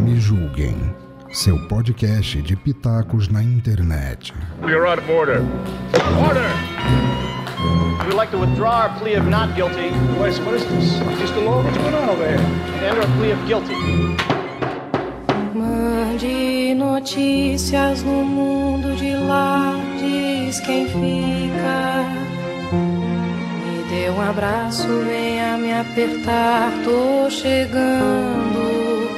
Me julguem. Seu podcast de pitacos na internet. You're out of order. Order! We'd like to withdraw our plea of not guilty Wait, what is this? Just a law? What's going on over here? and enter a plea of guilty. Mande notícias no mundo de lá, diz quem fica. Um abraço, venha me apertar, tô chegando.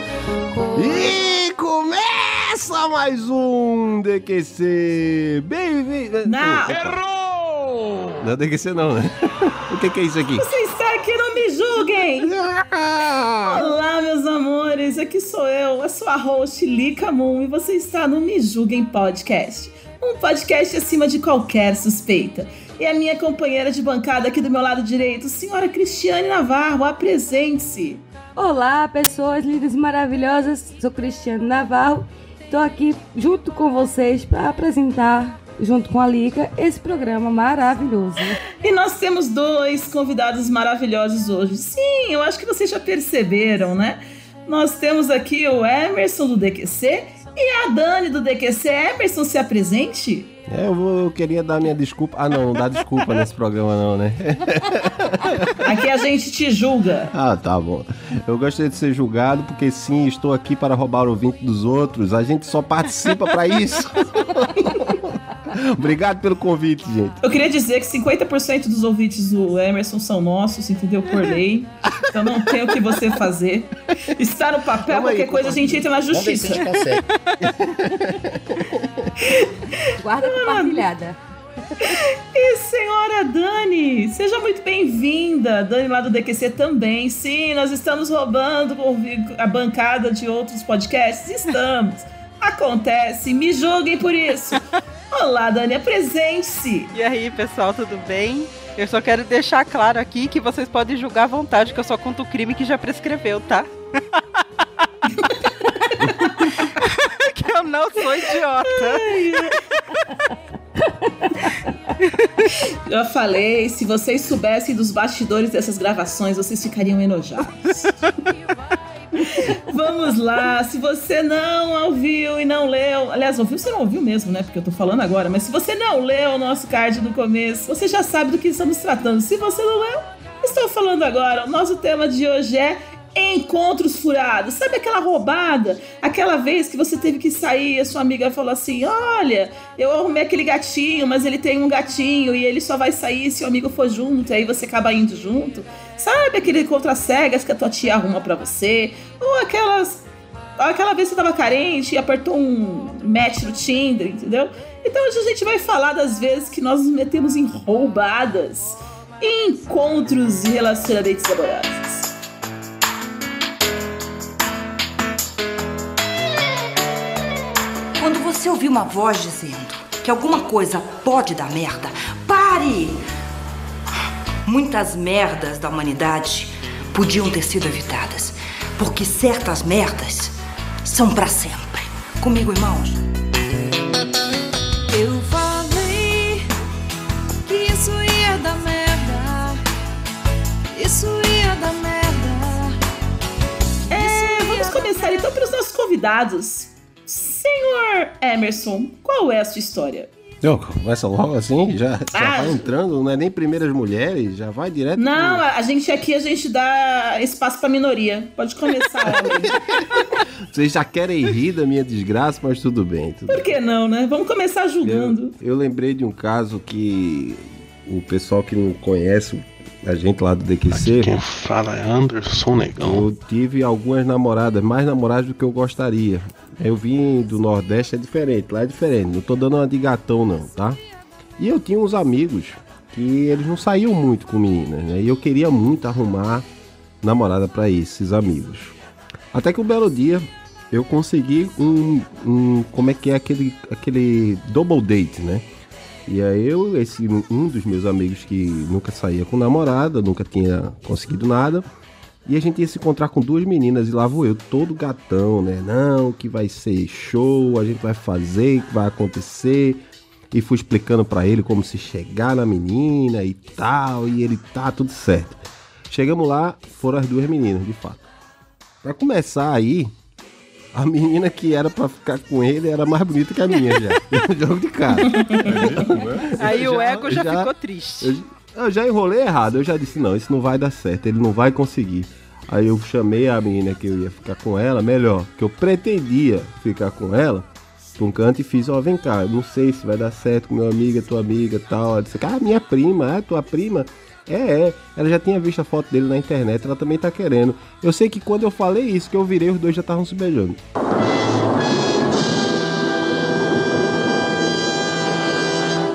E começa mais um DQC. Bem-vindo. Não. Errou! Não é DQC não, né? O que, que é isso aqui? Você está aqui, não me julguem! Olá, meus amores, aqui sou eu, a sua host Lika Moon, e você está no Me Julguem Podcast. Um podcast acima de qualquer suspeita. E a minha companheira de bancada aqui do meu lado direito, senhora Cristiane Navarro, apresente-se. Olá, pessoas lindas e maravilhosas. Sou Cristiano Navarro. Estou aqui junto com vocês para apresentar, junto com a Lica, esse programa maravilhoso. E nós temos dois convidados maravilhosos hoje. Sim, eu acho que vocês já perceberam, né? Nós temos aqui o Emerson do DQC e a Dani do DQC. Emerson, se apresente. É, eu, vou- eu queria dar minha desculpa. Ah, não, não dá desculpa nesse programa, não, né? Aqui a gente te julga. Ah, tá bom. Eu gostaria de ser julgado porque sim, estou aqui para roubar o ouvinte dos outros. A gente só participa para isso. Obrigado pelo convite, gente. Eu queria dizer que 50% dos ouvintes do Emerson são nossos, entendeu? Por lei. Então não tem o que você fazer. Está no papel, aí, qualquer coisa a gente entra na justiça. Guarda compartilhada. E senhora Dani, seja muito bem-vinda. Dani lá do DQC também. Sim, nós estamos roubando a bancada de outros podcasts. Estamos. Acontece, me julguem por isso. Olá, Dani, apresente-se. E aí, pessoal, tudo bem? Eu só quero deixar claro aqui que vocês podem julgar à vontade, que eu só conto o crime que já prescreveu, tá? que eu não sou idiota. Já falei, se vocês soubessem dos bastidores dessas gravações, vocês ficariam enojados. Vamos lá, se você não ouviu e não leu, aliás, ouviu, você não ouviu mesmo, né? Porque eu tô falando agora, mas se você não leu o nosso card do começo, você já sabe do que estamos tratando. Se você não leu, estou falando agora. O nosso tema de hoje é encontros furados. Sabe aquela roubada? Aquela vez que você teve que sair e a sua amiga falou assim: Olha, eu arrumei aquele gatinho, mas ele tem um gatinho e ele só vai sair se o amigo for junto, e aí você acaba indo junto. Sabe aquele contra cegas que a tua tia arruma pra você? Ou aquelas. Aquela vez que você tava carente e apertou um match no Tinder, entendeu? Então hoje a gente vai falar das vezes que nós nos metemos em roubadas, encontros e relacionamentos amorosos. Você ouvir uma voz dizendo que alguma coisa pode dar merda, pare! Muitas merdas da humanidade podiam ter sido evitadas, porque certas merdas são pra sempre. Comigo, irmãos. Eu falei que isso ia dar merda. Isso ia dar merda. É, vamos começar então pelos nossos convidados. Senhor Emerson, qual é a sua história? Eu, começa logo assim, já, já Ah, vai entrando, não é nem primeiras mulheres, já vai direto. Não, a a gente aqui a gente dá espaço pra minoria. Pode começar, pro- Vocês já querem rir da minha desgraça, mas tudo bem. Tudo Por que não, né? Vamos começar julgando. Eu, eu lembrei de um caso que o pessoal que não conhece a gente lá do DQC, Quem fala é Anderson Negão. eu tive algumas namoradas, mais namoradas do que eu gostaria. Eu vim do Nordeste, é diferente, lá é diferente. Não tô dando uma de gatão, não, tá? E eu tinha uns amigos que eles não saíam muito com meninas, né? E eu queria muito arrumar namorada pra esses amigos. Até que um belo dia eu consegui um, um como é que é aquele aquele double date, né? E aí eu, esse um dos meus amigos que nunca saía com namorada, nunca tinha conseguido nada, e a gente ia se encontrar com duas meninas e lá vou eu, todo gatão, né? Não, que vai ser show, a gente vai fazer, que vai acontecer. e fui explicando pra ele como se chegar na menina e tal, e ele tá tudo certo. Chegamos lá, foram as duas meninas, de fato. Pra começar aí, a menina que era pra ficar com ele era mais bonita que a minha já. Jogo de cara. Aí o Já- ego já, já- ficou triste. Eu, já enrolei errado, eu já disse, não, isso não vai dar certo, ele não vai conseguir. Aí eu chamei a menina que eu ia ficar com ela, melhor, que eu pretendia ficar com ela, pra um canto e fiz, ó, vem cá, eu não sei se vai dar certo com meu amigo, tua amiga tal. Ela disse, ah, minha prima, é tua prima? É, é. Ela já tinha visto a foto dele na internet, ela também tá querendo. Eu sei que quando eu falei isso, que eu virei, os dois já estavam se beijando.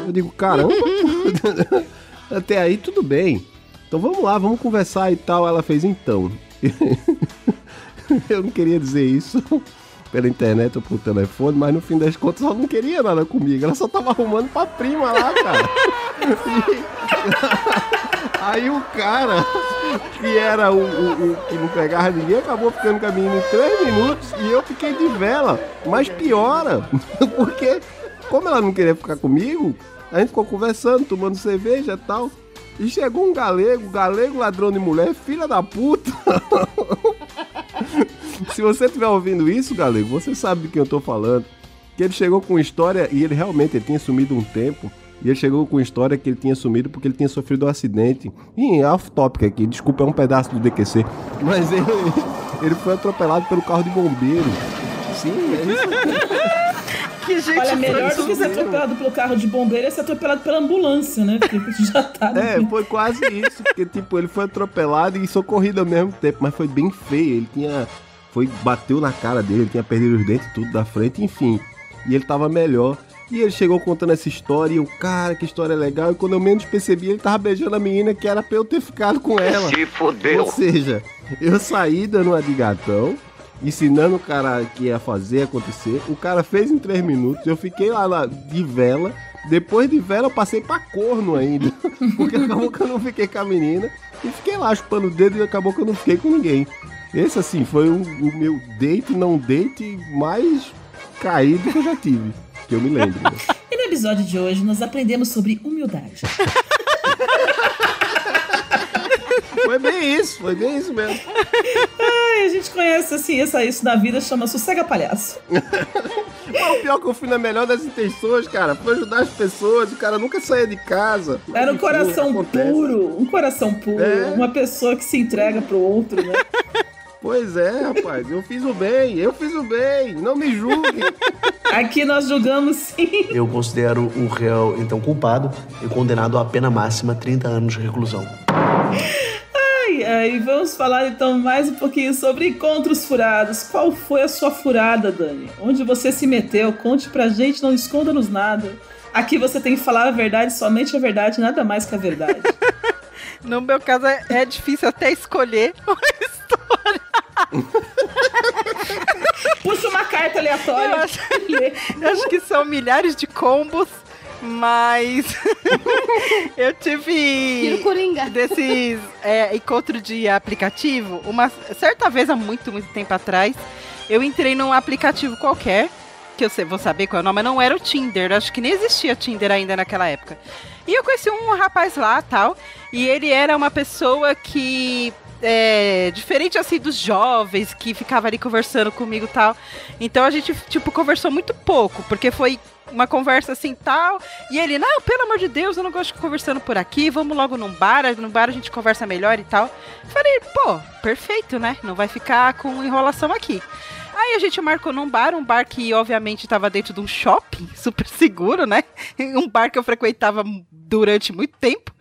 Eu digo, caramba, até aí tudo bem. Então vamos lá, vamos conversar e tal. Ela fez então. Eu não queria dizer isso pela internet ou por telefone, mas no fim das contas ela não queria nada comigo. Ela só tava arrumando pra prima lá, cara. Aí o cara, que era o, o- o que não pegava ninguém, acabou ficando com a menina em três minutos e eu fiquei de vela. Mas piora, porque como ela não queria ficar comigo, a gente ficou conversando, tomando cerveja e tal. E chegou um galego, galego ladrão de mulher, filha da puta. Se você estiver ouvindo isso, galego, você sabe de quem eu tô falando. Que ele chegou com história e ele realmente ele tinha sumido um tempo. E ele chegou com história que ele tinha sumido porque ele tinha sofrido um acidente. E off-topic aqui, desculpa, é um pedaço do DQC. Mas ele, ele foi atropelado pelo carro de bombeiro. Sim, é isso. Que gente Olha, melhor do que ser atropelado pelo carro de bombeiro é ser atropelado pela ambulância, né? Porque já tá. É, foi quase isso, porque tipo, ele foi atropelado e socorrido ao mesmo tempo, mas foi bem feio, ele tinha foi bateu na cara dele, ele tinha perdido os dentes tudo da frente, enfim. E ele tava melhor. E ele chegou contando essa história e eu, cara, que história legal. E quando eu menos percebi, ele tava beijando a menina que era pra eu ter ficado com ela. Se fodeu. Ou seja, eu saí dando uma de gatão, ensinando o cara que ia fazer acontecer. O cara fez em três minutos, eu fiquei lá na- de vela. Depois de vela, eu passei pra corno ainda. Porque acabou que eu não fiquei com a menina. E fiquei lá chupando o dedo e acabou que eu não fiquei com ninguém. Esse, assim, foi o, o meu date, não date mais caído que eu já tive. Que eu me lembro. E no episódio de hoje nós aprendemos sobre humildade. Foi bem isso, foi bem isso mesmo. Ai, a gente conhece assim, essa, isso na vida chama sossega palhaço. Mas o pior é que eu fui na melhor das intenções, cara. Foi ajudar as pessoas. O cara nunca saía de casa. Era um coração acontece. puro, um coração puro, É. uma pessoa que se entrega pro outro, né? Pois é, rapaz. Eu fiz o bem. Eu fiz o bem. Não me julguem. Aqui nós julgamos sim. Eu considero o réu, então, culpado e condenado à pena máxima 30 anos de reclusão. Ai, vamos falar então mais um pouquinho sobre encontros furados. Qual foi a sua furada, Dani? Onde você se meteu? Conte pra gente, não esconda-nos nada. Aqui você tem que falar a verdade, somente a verdade, nada mais que a verdade. No meu caso é, é difícil até escolher uma história. Puxa uma carta aleatória. Eu acho, eu acho que são milhares de combos, mas eu tive desses é, encontro de aplicativo. Uma certa vez há muito, muito tempo atrás, eu entrei num aplicativo qualquer que eu vou saber qual é o nome, mas não era o Tinder. Acho que nem existia Tinder ainda naquela época. E eu conheci um rapaz lá tal. E ele era uma pessoa que. É, diferente assim dos jovens que ficava ali conversando comigo tal. Então a gente, tipo, conversou muito pouco, porque foi uma conversa assim tal. E ele, não, pelo amor de Deus, eu não gosto de conversando por aqui, vamos logo num bar, no bar a gente conversa melhor e tal. Falei, pô, perfeito, né? Não vai ficar com enrolação aqui. Aí a gente marcou num bar, um bar que obviamente estava dentro de um shopping, super seguro, né? Um bar que eu frequentava durante muito tempo.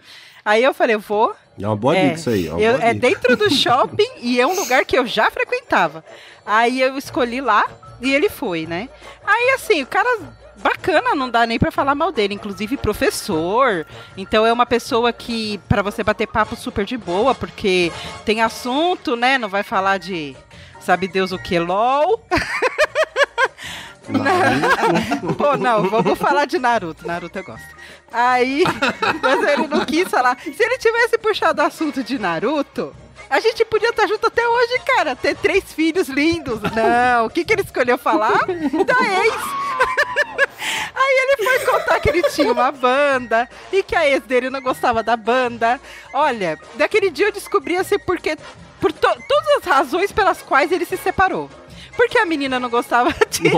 Aí eu falei, eu vou. É uma boa É, dica isso aí. é eu- é dentro do shopping e é um lugar que eu já frequentava. Aí eu escolhi lá e ele foi, né? Aí assim, o cara bacana, não dá nem pra falar mal dele, inclusive professor. Então é uma pessoa que pra você bater papo super de boa, porque tem assunto, né? Não vai falar de sabe Deus o que LOL. Pô, não, vamos falar de Naruto. Naruto eu gosto. Aí, mas ele não quis falar. Se ele tivesse puxado o assunto de Naruto, a gente podia estar junto até hoje, cara. Ter três filhos lindos. Não, o que, que ele escolheu falar? Da ex. Aí ele foi contar que ele tinha uma banda e que a ex dele não gostava da banda. Olha, daquele dia eu descobri assim porque por to todas as razões pelas quais ele se separou. Porque a menina não gostava de,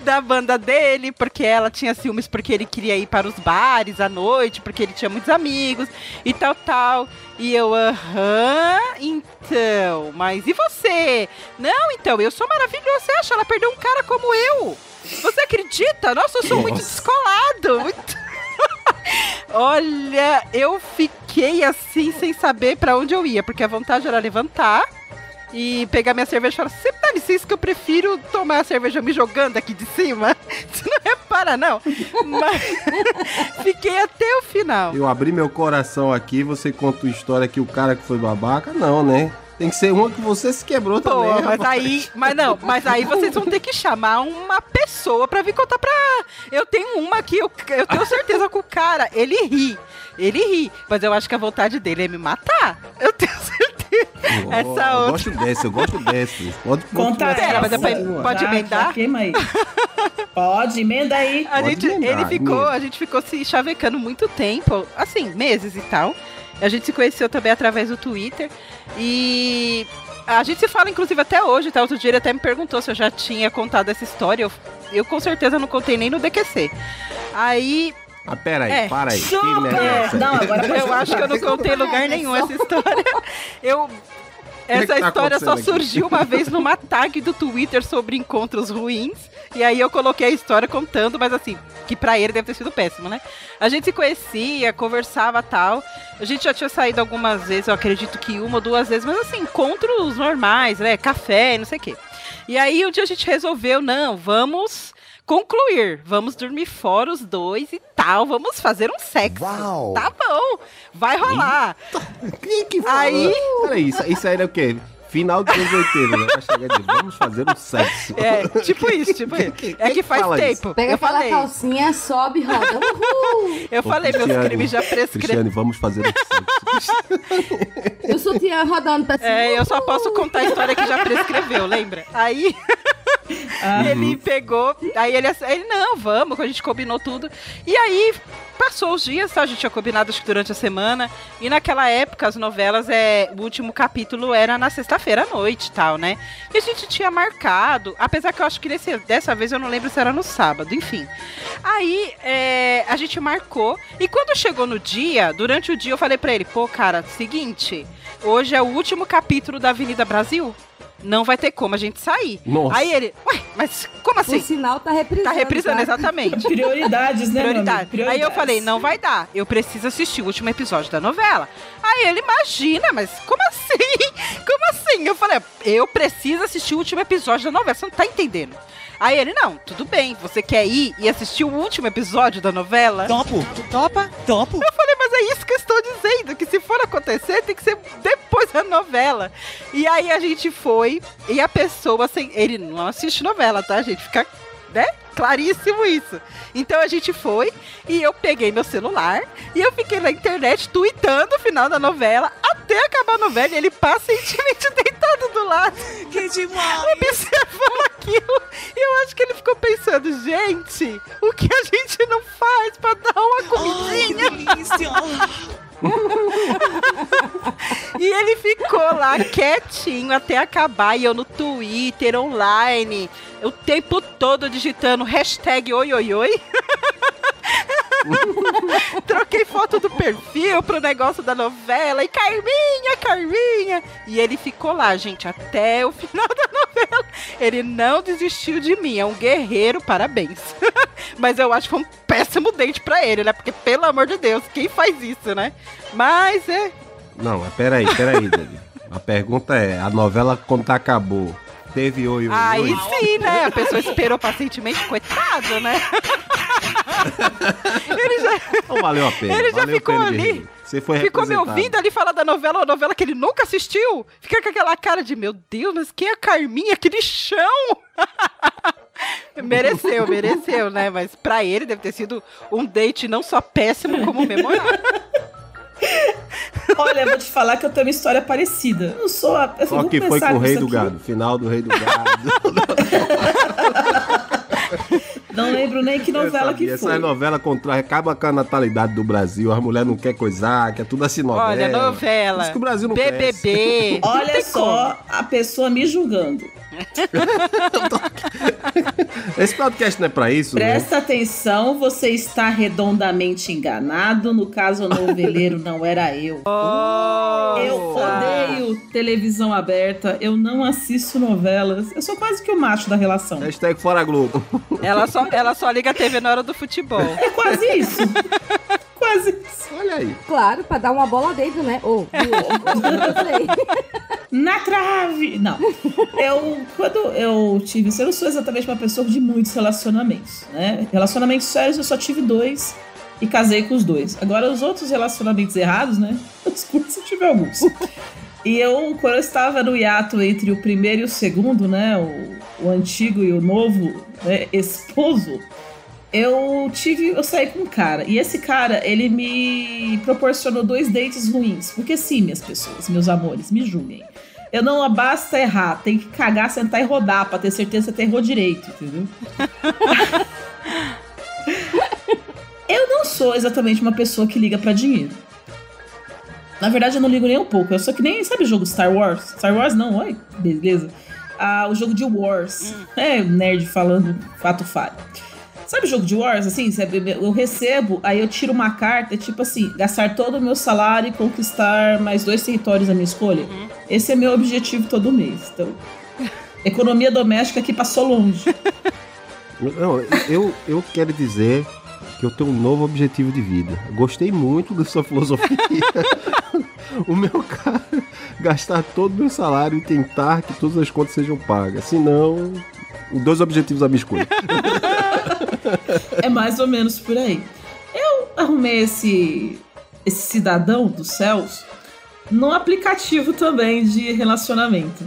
da banda dele, porque ela tinha ciúmes porque ele queria ir para os bares à noite, porque ele tinha muitos amigos e tal, tal. E eu, aham, então, mas e você? Não, então, eu sou maravilhoso. Você acha? Ela perdeu um cara como eu. Você acredita? Nossa, eu sou muito Nossa. descolado. Muito... Olha, eu fiquei assim sem saber pra onde eu ia, porque a vontade era levantar e pegar minha cerveja e falar: Você dá licença que eu prefiro tomar a cerveja me jogando aqui de cima? Você não repara, não. Mas fiquei até o final. Eu abri meu coração aqui, você conta uma história que o cara que foi babaca, não, né? Tem que ser uma que você se quebrou Pô, também. mas rapaz. aí, mas não, mas aí vocês vão ter que chamar uma pessoa pra vir contar pra. Eu tenho uma que eu, eu tenho certeza que o cara, ele ri. Ele ri, mas eu acho que a vontade dele é me matar. Eu tenho certeza. Oh, Essa eu outra. gosto dessa, eu gosto dessa. Pode, Conta pode essa. mas pode Já- emendar? Queima aí. Pode, emenda aí. A Pode gente, emendar, ele ficou, emenda. a gente ficou se chavecando muito tempo, assim, meses e tal. A gente se conheceu também através do Twitter. E a gente se fala, inclusive, até hoje, tá? Outro dia ele até me perguntou se eu já tinha contado essa história. Eu, eu com certeza não contei nem no DQC. Aí Ah, pera aí, É. para aí. Chupa! Que merda é? Não, agora eu acho que eu não contei lugar nenhum essa história. Eu. que que Essa tá história só aqui? surgiu uma vez numa tag do Twitter sobre encontros ruins. E aí eu coloquei a história contando, mas assim, que pra ele deve ter sido péssimo, né? A gente se conhecia, conversava tal. A gente já tinha saído algumas vezes, eu acredito que uma ou duas vezes, mas assim, encontros normais, né? Café, não sei o quê. E aí um dia a gente resolveu, não, vamos concluir, vamos dormir fora os dois e tal, vamos fazer um sexo. Uau! Tá bom, vai rolar. Quem que falou? Aí- Peraí, isso, isso aí era o quê? Final dos anos 80, né? De vamos fazer um sexo. É, tipo isso, tipo isso. Quem- É que faz fala isso? tempo. Pega eu aquela falei, calcinha, sobe, roda. Uhul! eu Ô, falei, meus crimes já prescreveram. Cristiane, vamos fazer um sexo. E o sutiã rodando pra cima. É, eu só posso contar a história que já prescreveu, lembra? Aí Ah, ele pegou, aí ele, ele, não, vamos, a gente combinou tudo. E aí passou os dias, tá? A gente tinha combinado acho que durante a semana. E naquela época as novelas, é, o último capítulo era na sexta-feira à noite e tal, né? E a gente tinha marcado, apesar que eu acho que desse, dessa vez eu não lembro se era no sábado, enfim. Aí é, a gente marcou. E quando chegou no dia, durante o dia eu falei pra ele, pô, cara, seguinte, hoje é o último capítulo da Avenida Brasil. Não vai ter como a gente sair. Nossa. Aí ele, ué, mas como O assim? sinal tá reprisando. Tá reprisando, tá? exatamente. Prioridades, né? Prioridade. Aí eu Prioridades. falei, não vai dar. Eu preciso assistir o último episódio da novela. Aí ele, imagina, mas como assim? Como assim? Eu falei, eu preciso assistir o último episódio da novela. Você não tá entendendo. Aí ele, não, tudo bem. Você quer ir e assistir o último episódio da novela? Topo. Topa? Topo. Eu falei, mas é isso que eu estou dizendo, que se for acontecer, tem que ser depois da novela. E aí a gente foi, e a pessoa, assim, ele não assiste novela, tá, gente? Fica, né? Claríssimo isso. Então a gente foi, e eu peguei meu celular, e eu fiquei na internet tweetando o final da novela, até acabar a novela, e ele pacientemente deitado do lado, Que demais. observando aquilo. E eu acho que ele ficou pensando, gente, o que a gente não faz pra dar uma Ai, que comidinha? delícia. E ele ficou lá quietinho até acabar. E eu no Twitter, online, o tempo todo digitando hashtag oi, oi, oi. Troquei foto do perfil pro negócio da novela. E Carminha, Carminha. E ele ficou lá, gente, até o final da novela. Ele não desistiu de mim. É um guerreiro, parabéns. Mas eu acho que foi um péssimo date pra ele, né? Porque, pelo amor de Deus, quem faz isso, né? Mas é. Não, mas peraí, peraí, Dani. A pergunta é, a novela quando acabou, teve oi, oi, Aí oi? sim, né? A pessoa esperou pacientemente, coitado, né? ele já, Não valeu a pena. Ele já ficou ali. Você foi ficou me ouvindo ali falar da novela, uma novela que ele nunca assistiu. Fica com aquela cara de, meu Deus, mas quem é a Carminha? Que lixão! mereceu, mereceu, né? Mas pra ele deve ter sido um date não só péssimo, como memorável. Olha, eu vou te falar que eu tenho uma história parecida. Eu não sou a. Eu Só vou que foi com o rei do aqui. gado. Final do rei do gado. Não lembro nem que novela que Essa foi. novela contra, acaba com a natalidade do Brasil. As mulheres não querem coisar, quer tudo assim novela. Olha, novela. Isso que o Brasil não BBB. Não Olha só a pessoa me julgando. Esse podcast não é pra isso, né? Presta atenção, você está redondamente enganado. No caso, o noveleiro não era eu. Eu odeio televisão aberta, eu não assisto novelas. Eu sou quase que o macho da relação. Hashtag fora Globo. Ela só, ela só liga a TV na hora do futebol. É quase isso. isso. Olha aí. Claro, pra dar uma bola dentro, né? Não sei. Na trave! Não. Eu, quando eu tive eu não sou exatamente uma pessoa de muitos relacionamentos, né? Relacionamentos sérios eu só tive dois e casei com os dois. Agora, os outros relacionamentos errados, né? Desculpa se eu tive alguns. E eu, quando eu estava no hiato entre o primeiro e o segundo, né? O, o antigo e o novo né, esposo, eu tive. Eu saí com um cara. E esse cara, ele me proporcionou dois dates ruins. Porque sim, minhas pessoas, meus amores, me julguem. Eu não basta errar, tem que cagar, sentar e rodar pra ter certeza que você errou direito, entendeu? eu não sou exatamente uma pessoa que liga pra dinheiro. Na verdade, eu não ligo nem um pouco. Eu sou que nem, sabe o jogo Star Wars? Star Wars não, oi, beleza. Ah, o jogo de Wars. É, nerd falando fato falho. Sabe o jogo de Wars, assim? Eu recebo, aí eu tiro uma carta, tipo assim, gastar todo o meu salário e conquistar mais dois territórios à minha escolha. Esse é meu objetivo todo mês. Então, economia doméstica aqui passou longe. Não, eu, eu quero dizer que eu tenho um novo objetivo de vida. Gostei muito da sua filosofia. o meu cara gastar todo o meu salário e tentar que todas as contas sejam pagas. Senão, dois objetivos a minha escolha. é mais ou menos por aí. Eu arrumei esse, esse cidadão dos céus no aplicativo também de relacionamento.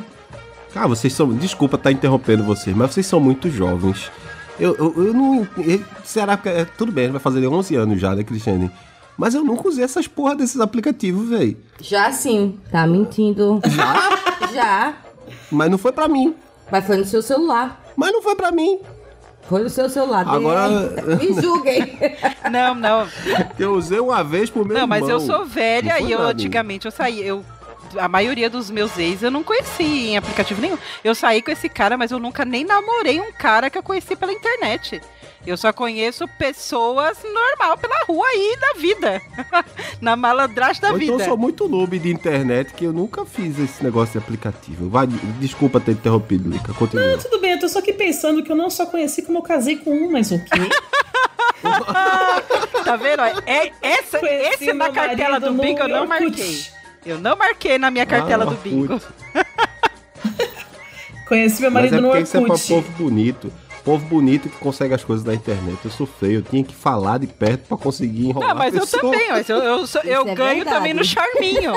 Ah, vocês são. Desculpa estar interrompendo vocês, mas vocês são muito jovens. Eu, eu, eu não. Eu, será que. É, tudo bem, vai fazer 11 anos já, né, Cristiane? Mas eu nunca usei essas porra desses aplicativos, velho. Já sim. Tá mentindo. Já? Já. Mas não foi pra mim. Mas foi no seu celular. Mas não foi pra mim. Foi no seu celular. Agora. Me julguem. Não, não. Eu usei uma vez pro meu Não, mas eu irmão. sou velha e eu mim. antigamente eu saí. Eu, a maioria dos meus ex eu não conheci em aplicativo nenhum. Eu saí com esse cara, mas eu nunca nem namorei um cara que eu conheci pela internet. Eu só conheço pessoas normal pela rua aí da vida. Na malandragem da Ou então vida. eu sou muito noob de internet que eu nunca fiz esse negócio de aplicativo. Vai, desculpa ter interrompido, Lica. Continua. Não, tudo bem, eu tô só aqui pensando que eu não só conheci como eu casei com um, mas ok. Tá vendo? ó? É, essa, esse na cartela do bingo eu não Orkut. marquei. Eu não marquei na minha cartela Ah, do bingo. Conheci meu Mas marido é no porque isso é pra Orkut. povo bonito. Povo bonito que consegue as coisas da internet. Eu sou feio, eu tinha que falar de perto pra conseguir enrolar Não, mas a eu também, mas eu, eu, sou- eu Isso é ganho verdade. também no charminho.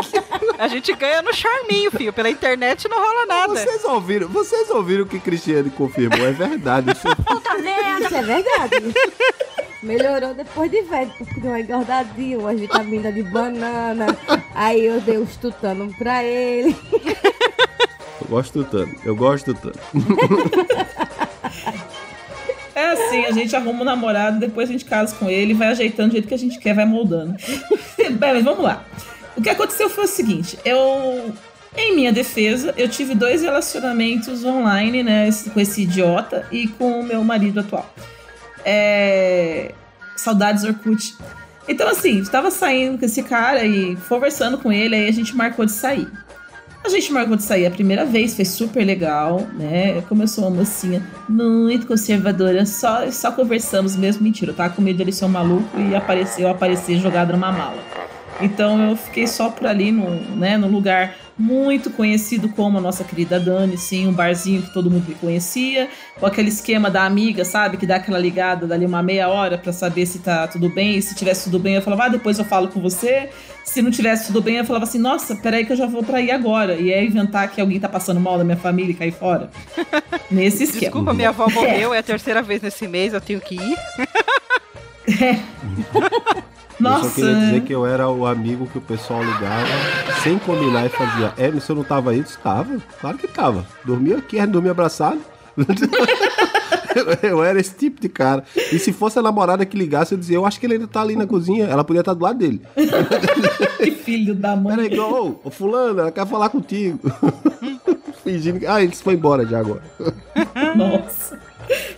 A gente ganha no charminho, filho. Pela internet não rola nada. Vocês ouviram, vocês ouviram o que Cristiane confirmou? É verdade. Eu sou Isso é verdade. Melhorou depois de velho, porque deu uma engordadinha, uma vitamina de banana. Aí eu dei os tutano pra ele. Eu gosto tanto, eu gosto tanto. É assim, a gente arruma um namorado, depois a gente casa com ele, vai ajeitando do jeito que a gente quer, vai moldando. Bem, mas vamos lá. O que aconteceu foi o seguinte, eu... Em minha defesa, eu tive dois relacionamentos online, né, com esse idiota e com o meu marido atual. É... Saudades Orkut. Então, assim, estava saindo com esse cara e conversando com ele, aí a gente marcou de sair. A gente marcou de sair a primeira vez, foi super legal, né? Começou uma mocinha muito conservadora, só, só conversamos mesmo. Mentira, eu tava com medo dele ser um maluco e aparecer, eu aparecer jogado numa mala. Então eu fiquei só por ali, no, né, num lugar muito conhecido como a nossa querida Dani, sim, um barzinho que todo mundo me conhecia, com aquele esquema da amiga, sabe, que dá aquela ligada dali uma meia hora pra saber se tá tudo bem, e se tivesse tudo bem eu falava, ah, depois eu falo com você, se não tivesse tudo bem eu falava assim, nossa, peraí que eu já vou pra aí agora, e é inventar que alguém tá passando mal da minha família e cair fora. Nesse esquema. Desculpa, minha avó morreu, é a terceira vez nesse mês, eu tenho que ir. Nossa, Eu só queria dizer que eu era o amigo que o pessoal ligava sem combinar e fazia. É, mas você não tava aí? Estava. Claro que tava. Dormia aqui, dormia abraçado. Eu era esse tipo de cara. E se fosse a namorada que ligasse, eu dizia, eu acho que ele ainda tá ali na cozinha. Ela podia estar do lado dele. Que filho da mãe. Peraí, ô, ô, fulano, ela quer falar contigo. Fingindo que... Ah, ele foi embora já agora. Nossa.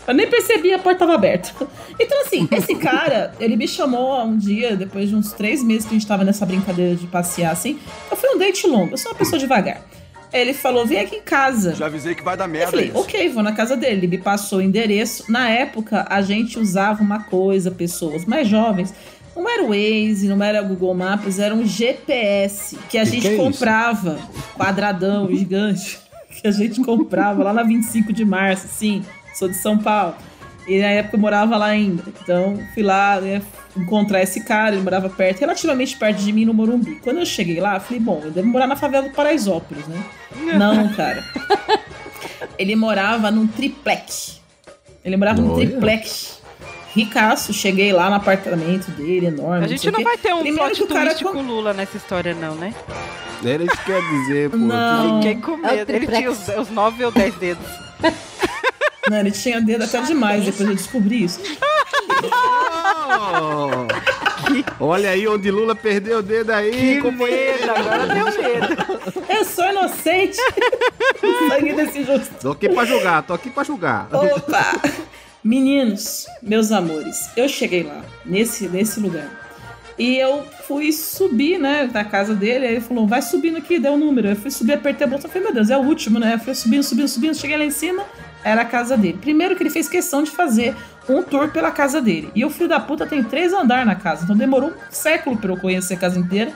Eu nem percebi, a porta tava aberta. Então, assim, esse cara, ele me chamou um dia, depois de uns três meses que a gente tava nessa brincadeira de passear, assim. Eu fui um date longo, eu sou uma pessoa devagar. Ele falou, vem aqui em casa. Já avisei que vai dar Eu merda falei, isso. ok, vou na casa dele. Ele me passou o endereço. Na época, a gente usava uma coisa, pessoas mais jovens. Não era o Waze, não era o Google Maps, era um GPS que a Que gente que é isso? comprava. Quadradão, gigante. Que a gente comprava lá na 25 de março, sim. Sou de São Paulo. E na época eu morava lá ainda. Então fui lá né, encontrar esse cara, ele morava perto, relativamente perto de mim no Morumbi. Quando eu cheguei lá, eu falei, bom, eu devo morar na favela do Paraisópolis, né? Não, cara. Ele morava num triplex. Ele morava num Olha. triplex. Ricaço, cheguei lá no apartamento dele, enorme. A gente não quê. vai ter um Primeiro plot que o cara twist com o Lula nessa história, não, né? Era isso que eu ia dizer, pô. Não. Fiquei com É medo. Ele tinha os, os nove ou dez dedos. Não, ele tinha dedo até demais, depois eu descobri isso. Olha aí onde Lula perdeu o dedo aí, Que companheiro. medo, agora deu medo. Eu sou inocente. O sangue desse justo. Tô aqui pra julgar, tô aqui pra julgar. Opa! Meninos, meus amores, eu cheguei lá, nesse, nesse lugar. E eu fui subir, né, na casa dele. Aí ele falou: vai subindo aqui, deu o número. Eu fui subir, apertei a bolsa. Eu falei: meu Deus, é o último, né? Eu fui subindo, subindo, subindo. Cheguei lá em cima, era a casa dele. Primeiro que ele fez questão de fazer um tour pela casa dele. E o filho da puta tem três andares na casa. Então demorou um século pra eu conhecer a casa inteira.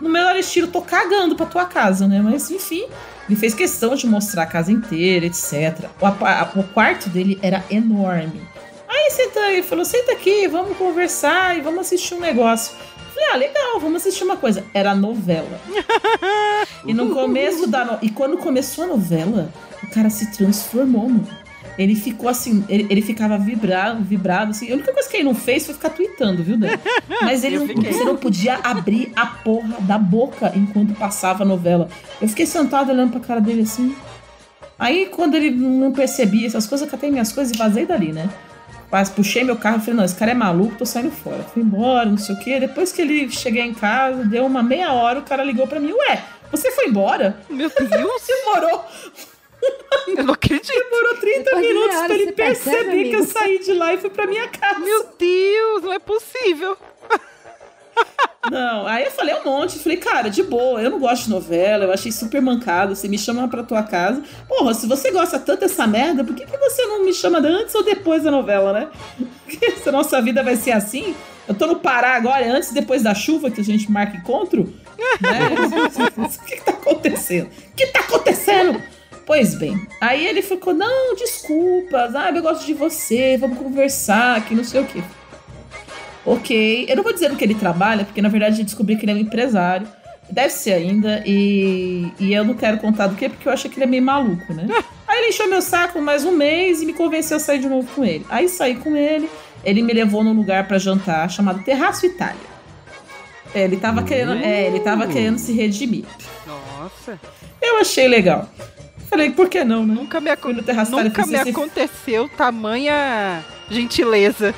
No melhor estilo, tô cagando pra tua casa, né? Mas enfim, ele fez questão de mostrar a casa inteira, etc. O, apa- o quarto dele era enorme. Aí senta aí, falou: senta aqui, vamos conversar e vamos assistir um negócio. Falei, ah, legal, vamos assistir uma coisa. Era novela. e no começo da no... E quando começou a novela, o cara se transformou, mano. Ele ficou assim, ele, ele ficava vibrado, vibrado, assim. A única coisa que ele não fez foi ficar tweetando, viu, Dan? Mas ele não, você não podia abrir a porra da boca enquanto passava a novela. Eu fiquei sentado olhando pra cara dele assim. Aí, quando ele não percebia essas coisas, eu catei minhas coisas e vazei dali, né? Mas puxei meu carro e falei, não, esse cara é maluco, tô saindo fora. Fui embora, não sei o quê. Depois que ele cheguei em casa, deu uma meia hora, o cara ligou pra mim, ué, você foi embora? Meu Deus! Demorou. Eu não acredito. Demorou 30 Depois de minutos pra ele você percebe, perceber que eu saí de lá e fui pra minha casa. Meu Deus, não é possível. Não, aí eu falei um monte, falei, cara, de boa, eu não gosto de novela, eu achei super mancado, você me chama pra tua casa. Porra, se você gosta tanto dessa merda, por que, que você não me chama antes ou depois da novela, né? Porque se a nossa vida vai ser assim, eu tô no Pará agora, antes e depois da chuva que a gente marca encontro, né? o que, que tá acontecendo? O que tá acontecendo? Pois bem, aí ele ficou, não, desculpa, ah, eu gosto de você, vamos conversar, que não sei o quê. Ok, eu não vou dizer no que ele trabalha, porque na verdade eu descobri que ele é um empresário. Deve ser ainda, e, e eu não quero contar do que, porque eu acho que ele é meio maluco, né? Aí ele encheu meu saco mais um mês e me convenceu a sair de novo com ele. Aí saí com ele, ele me levou num lugar pra jantar chamado Terraço Itália. É, ele tava querendo, é, ele tava querendo se redimir. Nossa. Eu achei legal. Falei, por que não, né? Nunca me, Nunca me aconteceu tamanha gentileza.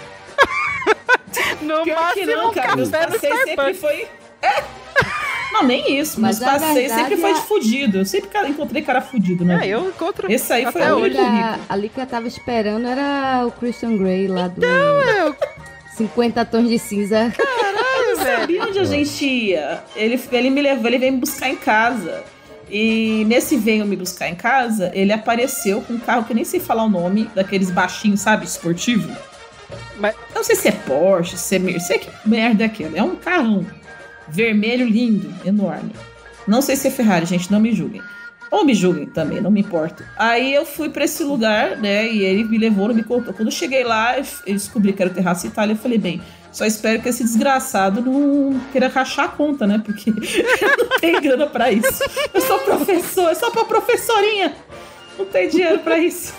No Pior que máximo não, um cara. Meus passeios sempre foi. É. Não, nem isso. Mas Meus passeios verdade sempre foi é- de fudido. Eu sempre encontrei cara fudido, né? É, eu encontro. Esse aí foi o único rico. ali que eu tava esperando era o Christian Grey lá do eu- 50 Tons de Cinza. Caralho, Sabia velho. onde a gente ia? Ele, ele me levou, ele veio me buscar em casa. E nesse veio me buscar em casa, ele apareceu com um carro que eu nem sei falar o nome, daqueles baixinhos, sabe, esportivo. Mas- Não sei se é Porsche, se é sei que merda é aquela. É um carrão vermelho lindo, enorme. Não sei se é Ferrari, gente, não me julguem. Ou me julguem também, não me importa. Aí eu fui pra esse lugar, né? E ele me levou, me contou. Quando eu cheguei lá, eu descobri que era o Terraço Itália. Eu falei, bem, só espero que esse desgraçado não queira rachar a conta, né? Porque não tenho grana pra isso. Eu sou professor, é só pra professorinha. Não tem dinheiro pra isso.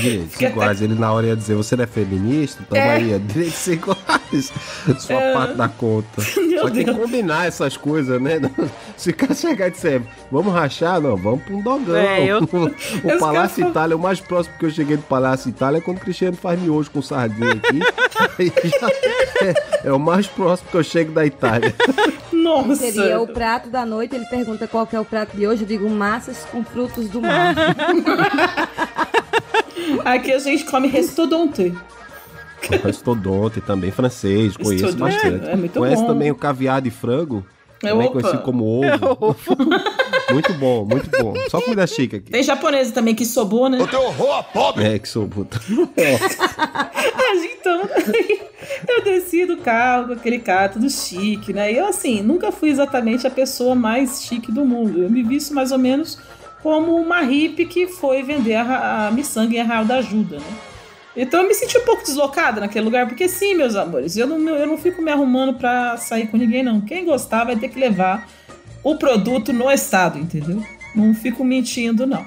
Direitos iguais. Ele na hora ia dizer, você não é feminista? Toma É. direitos iguais. Sua É. parte da conta. Meu Só que Deus. combinar essas coisas, né? Se o cara chegar e disser, vamos rachar? Não, vamos pra um dogão. É, eu- O Palácio quero- Itália, o mais próximo que eu cheguei do Palácio Itália é quando o Cristiano faz miojo com sardinha aqui. É, é o mais próximo que eu chego da Itália. Nossa. Seria o prato da noite, ele pergunta qual que é o prato de hoje, eu digo massas com frutos do mar. Aqui a gente come restodonte. Restodonte também, francês, conheço Restodonte, bastante. é muito Conhece bom. também o caviar de frango, É, também opa. conhecido como ovo. muito bom, muito bom. Só comida chique aqui. Tem japonesa também que sobou, né? É, que sou puta. É. Mas então, eu desci do carro com aquele cara tudo chique, né? E eu, assim, nunca fui exatamente a pessoa mais chique do mundo. Eu me visto mais ou menos como uma hippie que foi vender a, a miçanga em Arraial da Ajuda, né? Então eu me senti um pouco deslocada naquele lugar, porque sim, meus amores, eu não, eu não fico me arrumando pra sair com ninguém, não. Quem gostar vai ter que levar o produto no estado, entendeu? Não fico mentindo, não.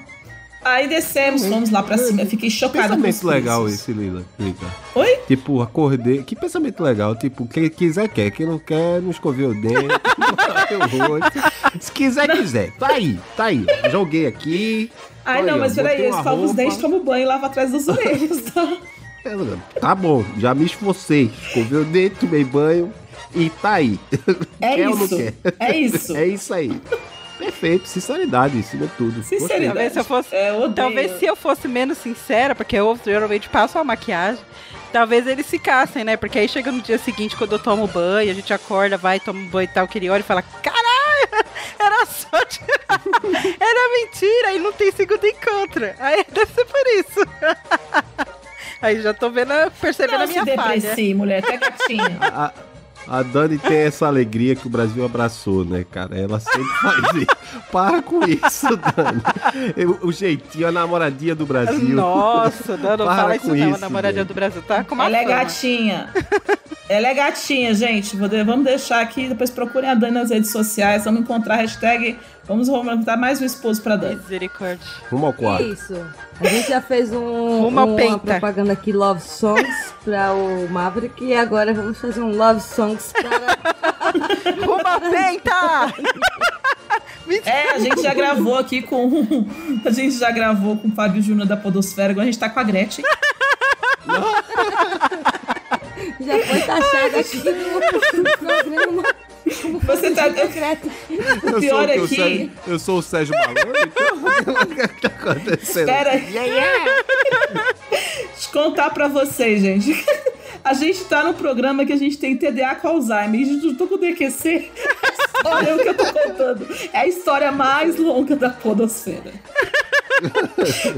Aí descemos, fomos lá pra cima. Eu fiquei chocada com Pensamento legal esse, Lila. Lica. Oi? Tipo, acordei. Que pensamento legal. Tipo, quem quiser, quer. Quem não quer, não escoveu o dente. não bateu o rosto. Se quiser, quiser. Tá aí, tá aí. Joguei aqui. Ai, não, mas peraí, eu escovo os dentes, tomo banho e lavo atrás das orelhas, tá? Bom, já me esforcei. Escovei o dente, tomei banho e tá aí. É Quer ou não isso, quer? é isso. É isso aí. Perfeito, sinceridade, acima de tudo. Sinceridade. Talvez se eu fosse, É, eu talvez se eu fosse menos sincera, porque eu geralmente passo a maquiagem, talvez eles ficassem, né? Porque aí chega no dia seguinte, quando eu tomo banho, a gente acorda, vai, toma um banho e tal, que ele olha e fala, caralho, era só tirar, era mentira, e não tem segundo encontro. Aí deve ser por isso. Aí já tô vendo, percebendo Não a minha se falha. deprecie, mulher, até quietinha. A, Dani tem essa alegria que o Brasil abraçou, né, cara? Ela sempre faz isso. Para com isso, Dani. Eu- o jeitinho, a namoradinha do Brasil. Nossa, não, não Para fala isso com não, a isso, namoradinha do Brasil tá com uma Ela é gatinha. Ela é gatinha, gente. Vamos deixar aqui, depois procurem a Dani nas redes sociais. Vamos encontrar a hashtag. Vamos dar mais um esposo pra Dani. Misericórdia. Rumo ao quarto. Isso. A gente já fez um, Uma uma penta. propaganda aqui, Love Songs, para o Maverick. E agora vamos fazer um Love Songs para... Uma penta! É, a gente já gravou aqui com. A gente já gravou com o Fábio Júnior da Podosfera. Agora a gente tá com a Gretchen. Já foi taxado aqui no programa. Você tá. secreto. O Eu pior sou, é o que. Sérgio, eu sou o Sérgio Malandro, então o que tá acontecendo? Espera aí. Deixa eu contar pra vocês, gente. A gente tá no programa que a gente tem TDA com Alzheimer. E não tô com DQC. Olha o que eu tô contando. É a história mais longa da podosfera.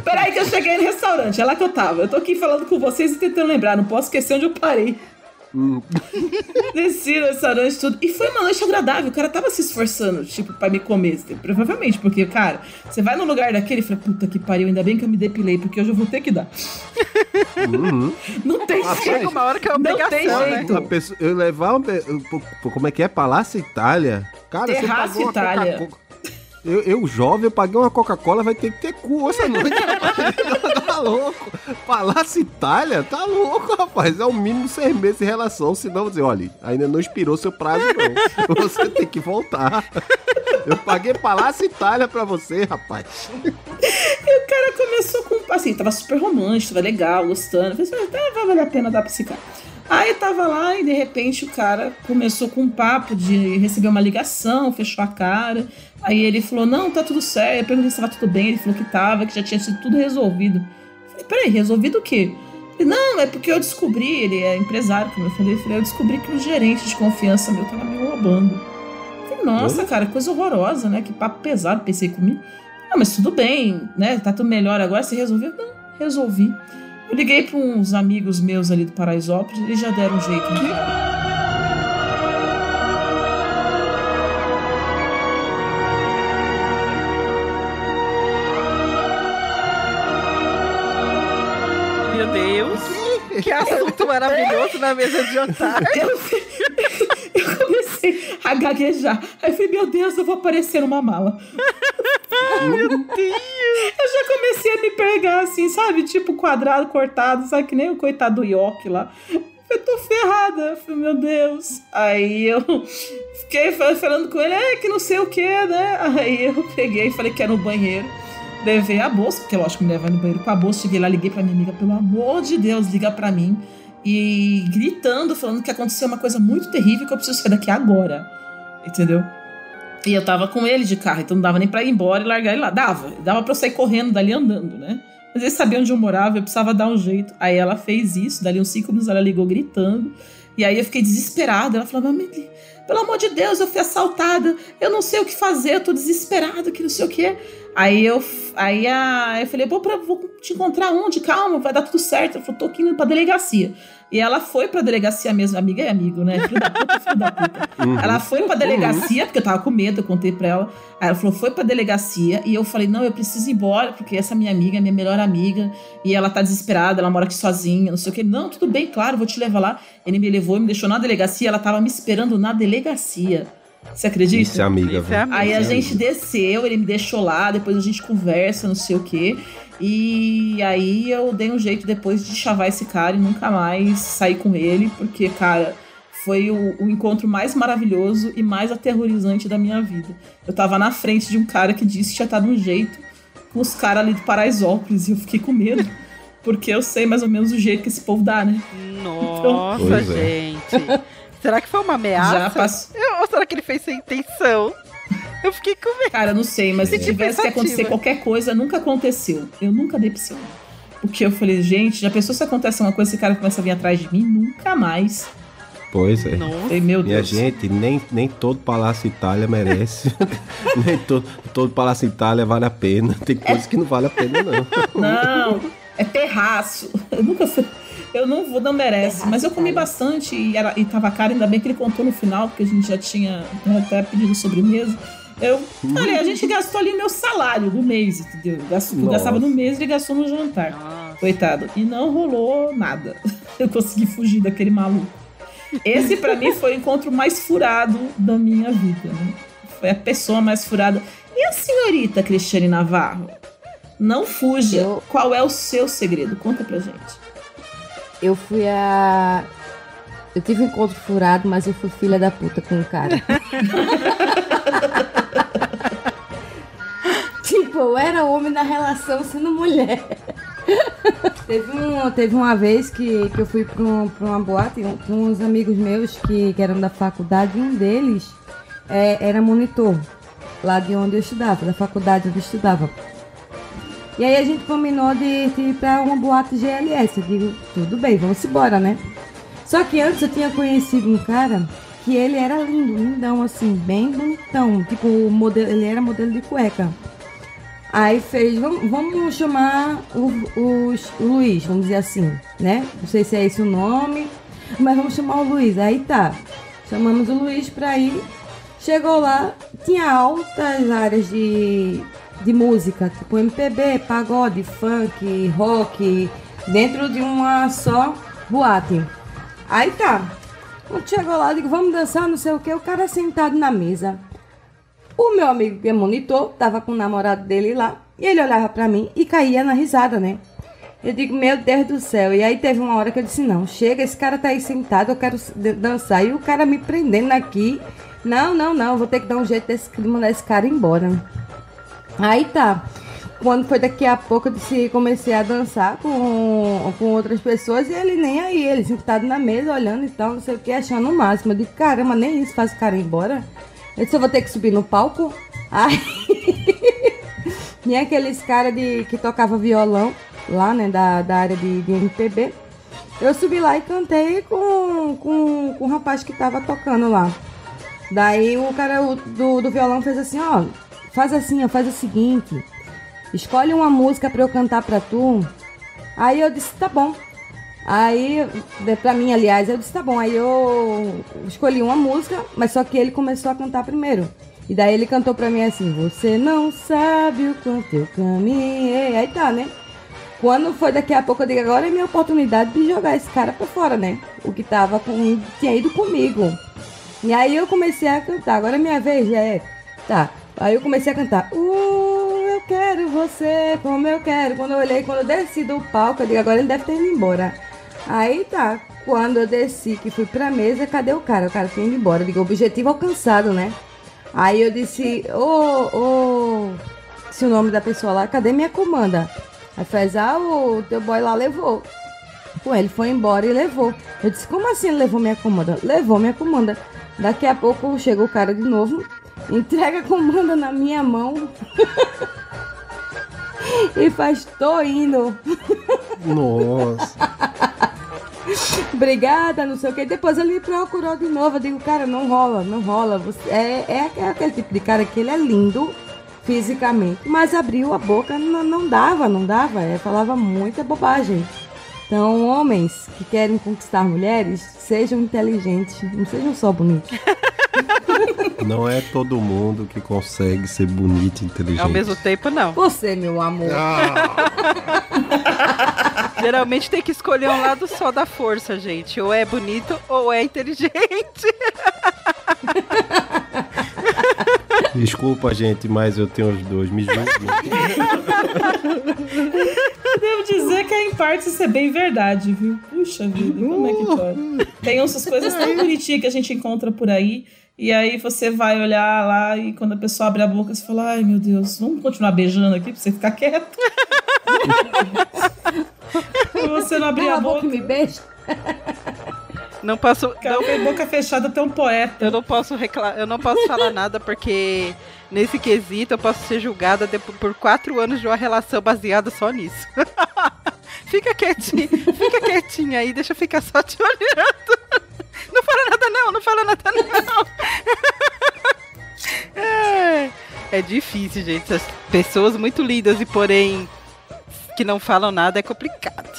Peraí que eu cheguei no restaurante. É lá que eu tava. Eu tô aqui falando com vocês e tentando lembrar. Não posso esquecer onde eu parei. Desci no restaurante e tudo. E foi uma noite agradável. O cara tava se esforçando, tipo, pra me comer. assim, Provavelmente, porque, cara, você vai num lugar daquele e fala, puta que pariu, ainda bem que eu me depilei, porque hoje eu vou ter que dar. Uhum. Não tem Rapaz, jeito. Chega uma hora que é Não tem obrigação, né? jeito. A pessoa- eu levar pô, como é que é? Palácio Itália? Cara, você Terraço pagou uma Itália. Eu, eu, jovem, eu paguei uma Coca-Cola, vai ter que ter cu essa noite. tá louco. Palácio Itália? Tá louco, rapaz. É o mínimo seis meses de relação. Senão, dizer, olha, ainda não expirou seu prazo, não. Você tem que voltar. Eu paguei Palácio Itália pra você, rapaz. E o cara começou com. Assim, tava super romântico, tava legal, gostando. Eu Falei assim, ah, vai valer a pena dar pra esse cara. Aí tava lá e de repente o cara começou com um papo de receber uma ligação, fechou a cara. Aí ele falou: Não, tá tudo certo. Eu perguntei se tava tudo bem. Ele falou que tava, que já tinha sido tudo resolvido. Peraí, resolvido o quê? Ele, não, é porque eu descobri, ele é empresário, como eu falei, eu falei, eu descobri que o gerente de confiança meu tava me roubando. Eu falei, nossa, cara, coisa horrorosa, né? Que papo pesado, pensei comigo. Não, mas tudo bem, né? Tá tudo melhor agora, você resolveu? Não, resolvi. Eu liguei para uns amigos meus ali do Paraisópolis, eles já deram um jeito no Meu Deus. Que assunto maravilhoso na mesa de jantar. Eu, eu comecei a gaguejar. Aí eu falei, meu Deus, eu vou aparecer numa mala. Meu Deus! Eu já comecei a me pegar assim, sabe? Tipo quadrado cortado, sabe? Que nem o coitado do York lá. Eu tô ferrada. Eu falei, meu Deus. Aí eu fiquei falando com ele, é que não sei o que, né? Aí eu peguei e falei que era no banheiro. Levei a bolsa, porque lógico que mulher vai no banheiro com a bolsa. Cheguei lá, liguei pra minha amiga, pelo amor de Deus, liga pra mim. E gritando, falando que aconteceu uma coisa muito terrível que eu preciso sair daqui agora. Entendeu? E eu tava com ele de carro, então não dava nem pra ir embora e largar ele lá. Dava, dava pra eu sair correndo dali andando, né? Mas ele sabia onde eu morava, eu precisava dar um jeito. Aí ela fez isso, dali uns cinco minutos ela ligou gritando. E aí eu fiquei desesperada. Ela falava, pelo amor de Deus, eu fui assaltada, eu não sei o que fazer, eu tô desesperada, que não sei o que. Aí eu, aí a, eu falei, vou, pra, vou te encontrar onde? Calma, vai dar tudo certo. Ela falou, tô aqui indo pra delegacia. E ela foi pra delegacia mesmo, amiga é amigo, né? Filho da puta, filho da puta. Uhum. Ela foi pra delegacia, porque eu tava com medo, eu contei pra ela. Aí ela falou, foi pra delegacia, e eu falei, não, eu preciso ir embora, porque essa minha amiga é minha melhor amiga, e ela tá desesperada, ela mora aqui sozinha, não sei o que. Não, tudo bem, claro, vou te levar lá. Ele me levou e me deixou na delegacia, ela tava me esperando na delegacia. Você acredita? Isso é amiga, Isso é amiga. Aí a gente desceu, ele me deixou lá, depois a gente conversa, não sei o quê. E aí eu dei um jeito depois de chavar esse cara e nunca mais sair com ele, porque, cara, foi o, o, encontro mais maravilhoso e mais aterrorizante da minha vida. Eu tava na frente de um cara que disse que tinha dado um jeito com os caras ali do Paraisópolis e eu fiquei com medo, porque eu sei mais ou menos o jeito que esse povo dá, né? Nossa, então, gente. Será que foi uma ameaça? Já passou. Ou será que ele fez sem intenção? Eu fiquei com medo. Cara, não sei, mas se tivesse que acontecer qualquer coisa, nunca aconteceu. Eu nunca dei pra Porque eu falei, gente, já pensou se acontece uma coisa, esse cara começa a vir atrás de mim? Nunca mais. Pois é. Nossa. meu Deus. Minha gente, nem, nem todo Palácio Itália merece. nem todo, todo Palácio Itália vale a pena. Tem coisas é... que não vale a pena, não. Não, é terraço. Eu nunca fui. Eu não vou, não merece. Mas eu comi bastante e, era, e tava caro, ainda bem que ele contou no final, porque a gente já tinha até pedido sobremesa. Eu falei, a gente gastou ali o meu salário do mês, entendeu? Gastou, gastava no mês e gastou no jantar. Nossa. Coitado. E não rolou nada. Eu consegui fugir daquele maluco. Esse para mim foi o encontro mais furado da minha vida. Né? Foi a pessoa mais furada. E a senhorita Cristiane Navarro? Não fuja. Eu... Qual é o seu segredo? Conta pra gente. Eu fui a. Eu tive um encontro furado, mas eu fui filha da puta com o cara. tipo, eu era homem na relação sendo mulher. teve, um, teve uma vez que, que eu fui pra, um, pra uma boate com uns amigos meus que, que eram da faculdade e um deles é, era monitor lá de onde eu estudava, da faculdade onde eu estudava. E aí a gente combinou de, de ir pra uma boate GLS. Eu digo, tudo bem, vamos embora, né? Só que antes eu tinha conhecido um cara que ele era lindo, lindão, assim, bem bonitão. Tipo, modelo, ele era modelo de cueca. Aí fez, vamos, vamos chamar o, o, o, Luiz, vamos dizer assim, né? Não sei se é esse o nome, mas vamos chamar o Luiz. Aí tá, chamamos o Luiz pra ir. Chegou lá, tinha altas áreas de de música, tipo MPB, pagode, funk, rock, dentro de uma só boate. Aí tá. Quando chegou lá, eu digo, vamos dançar, não sei o que, o cara sentado na mesa. O meu amigo que é monitor, tava com o namorado dele lá, e ele olhava para mim e caía na risada, né? Eu digo, meu Deus do céu. E aí teve uma hora que eu disse, não, chega, esse cara tá aí sentado, eu quero dançar. E o cara me prendendo aqui. Não, não, não, vou ter que dar um jeito desse, de mandar esse cara embora. Aí tá. Quando foi daqui a pouco, eu disse, comecei a dançar com, com outras pessoas e ele nem aí, ele sentado na mesa, olhando e tal, não sei o que, achando o máximo. Eu disse, caramba, nem isso faz o cara ir embora. Eu disse, eu vou ter que subir no palco. Aí. Tinha aqueles caras que tocava violão lá, né, da, da área de, de MPB. Eu subi lá e cantei com, com, com o rapaz que tava tocando lá. Daí o cara do, do violão fez assim, ó faz assim, ó, faz o seguinte, escolhe uma música para eu cantar para tu. Aí eu disse, tá bom. Aí, pra mim, aliás, eu disse, tá bom. Aí eu escolhi uma música, mas só que ele começou a cantar primeiro. E daí ele cantou pra mim assim, você não sabe o quanto eu caminhei. Aí tá, né? Quando foi daqui a pouco, eu digo, agora é minha oportunidade de jogar esse cara pra fora, né? O que tava com, tinha ido comigo. E aí eu comecei a cantar, agora é minha vez, já é. Tá. Aí eu comecei a cantar. Uh, quero você como eu quero. Quando eu olhei, quando eu desci do palco, eu digo, agora ele deve ter ido embora. Aí tá, quando eu desci, que fui pra mesa, cadê o cara? O cara tinha ido embora. Eu digo, objetivo alcançado, né? Aí eu disse, ô, ô, se o nome da pessoa lá, cadê minha comanda? Aí fez, ah, o teu boy lá levou. Pô, ele foi embora e levou. Eu disse, como assim levou minha comanda? Levou minha comanda. Daqui a pouco chega o cara de novo, entrega a comanda na minha mão e faz, tô indo. Nossa. Obrigada, não sei o que. Depois ele me procurou de novo. Eu digo, cara, não rola, não rola. Você, é, é, é aquele tipo de cara que ele é lindo fisicamente, mas abriu a boca, não, não dava, não dava. É, falava muita bobagem. Então, homens que querem conquistar mulheres, sejam inteligentes, não sejam só bonitos. Não é todo mundo que consegue ser bonito e inteligente. Ao mesmo tempo, não. Você, meu amor. Geralmente tem que escolher um lado só da força, gente. Ou é bonito ou é inteligente. Desculpa, gente, mas eu tenho os dois. Me julgue. Devo dizer que é em parte isso é bem verdade, viu? Puxa vida, como é que pode? Tem essas coisas tão bonitinhas que a gente encontra por aí. E aí você vai olhar lá e quando a pessoa abre a boca, você fala, ai meu Deus, vamos continuar beijando aqui pra você ficar quieto. você não abrir a boca. e me beija. Não posso. Cara, tem boca fechada até um poeta. Eu não posso reclamar, eu não posso falar nada porque nesse quesito eu posso ser julgada por quatro anos de uma relação baseada só nisso. fica quietinha, fica quietinha aí, deixa eu ficar só te olhando. Não fala nada não, não fala nada não. É, é difícil, gente. Essas pessoas muito lindas e porém que não falam nada é complicado.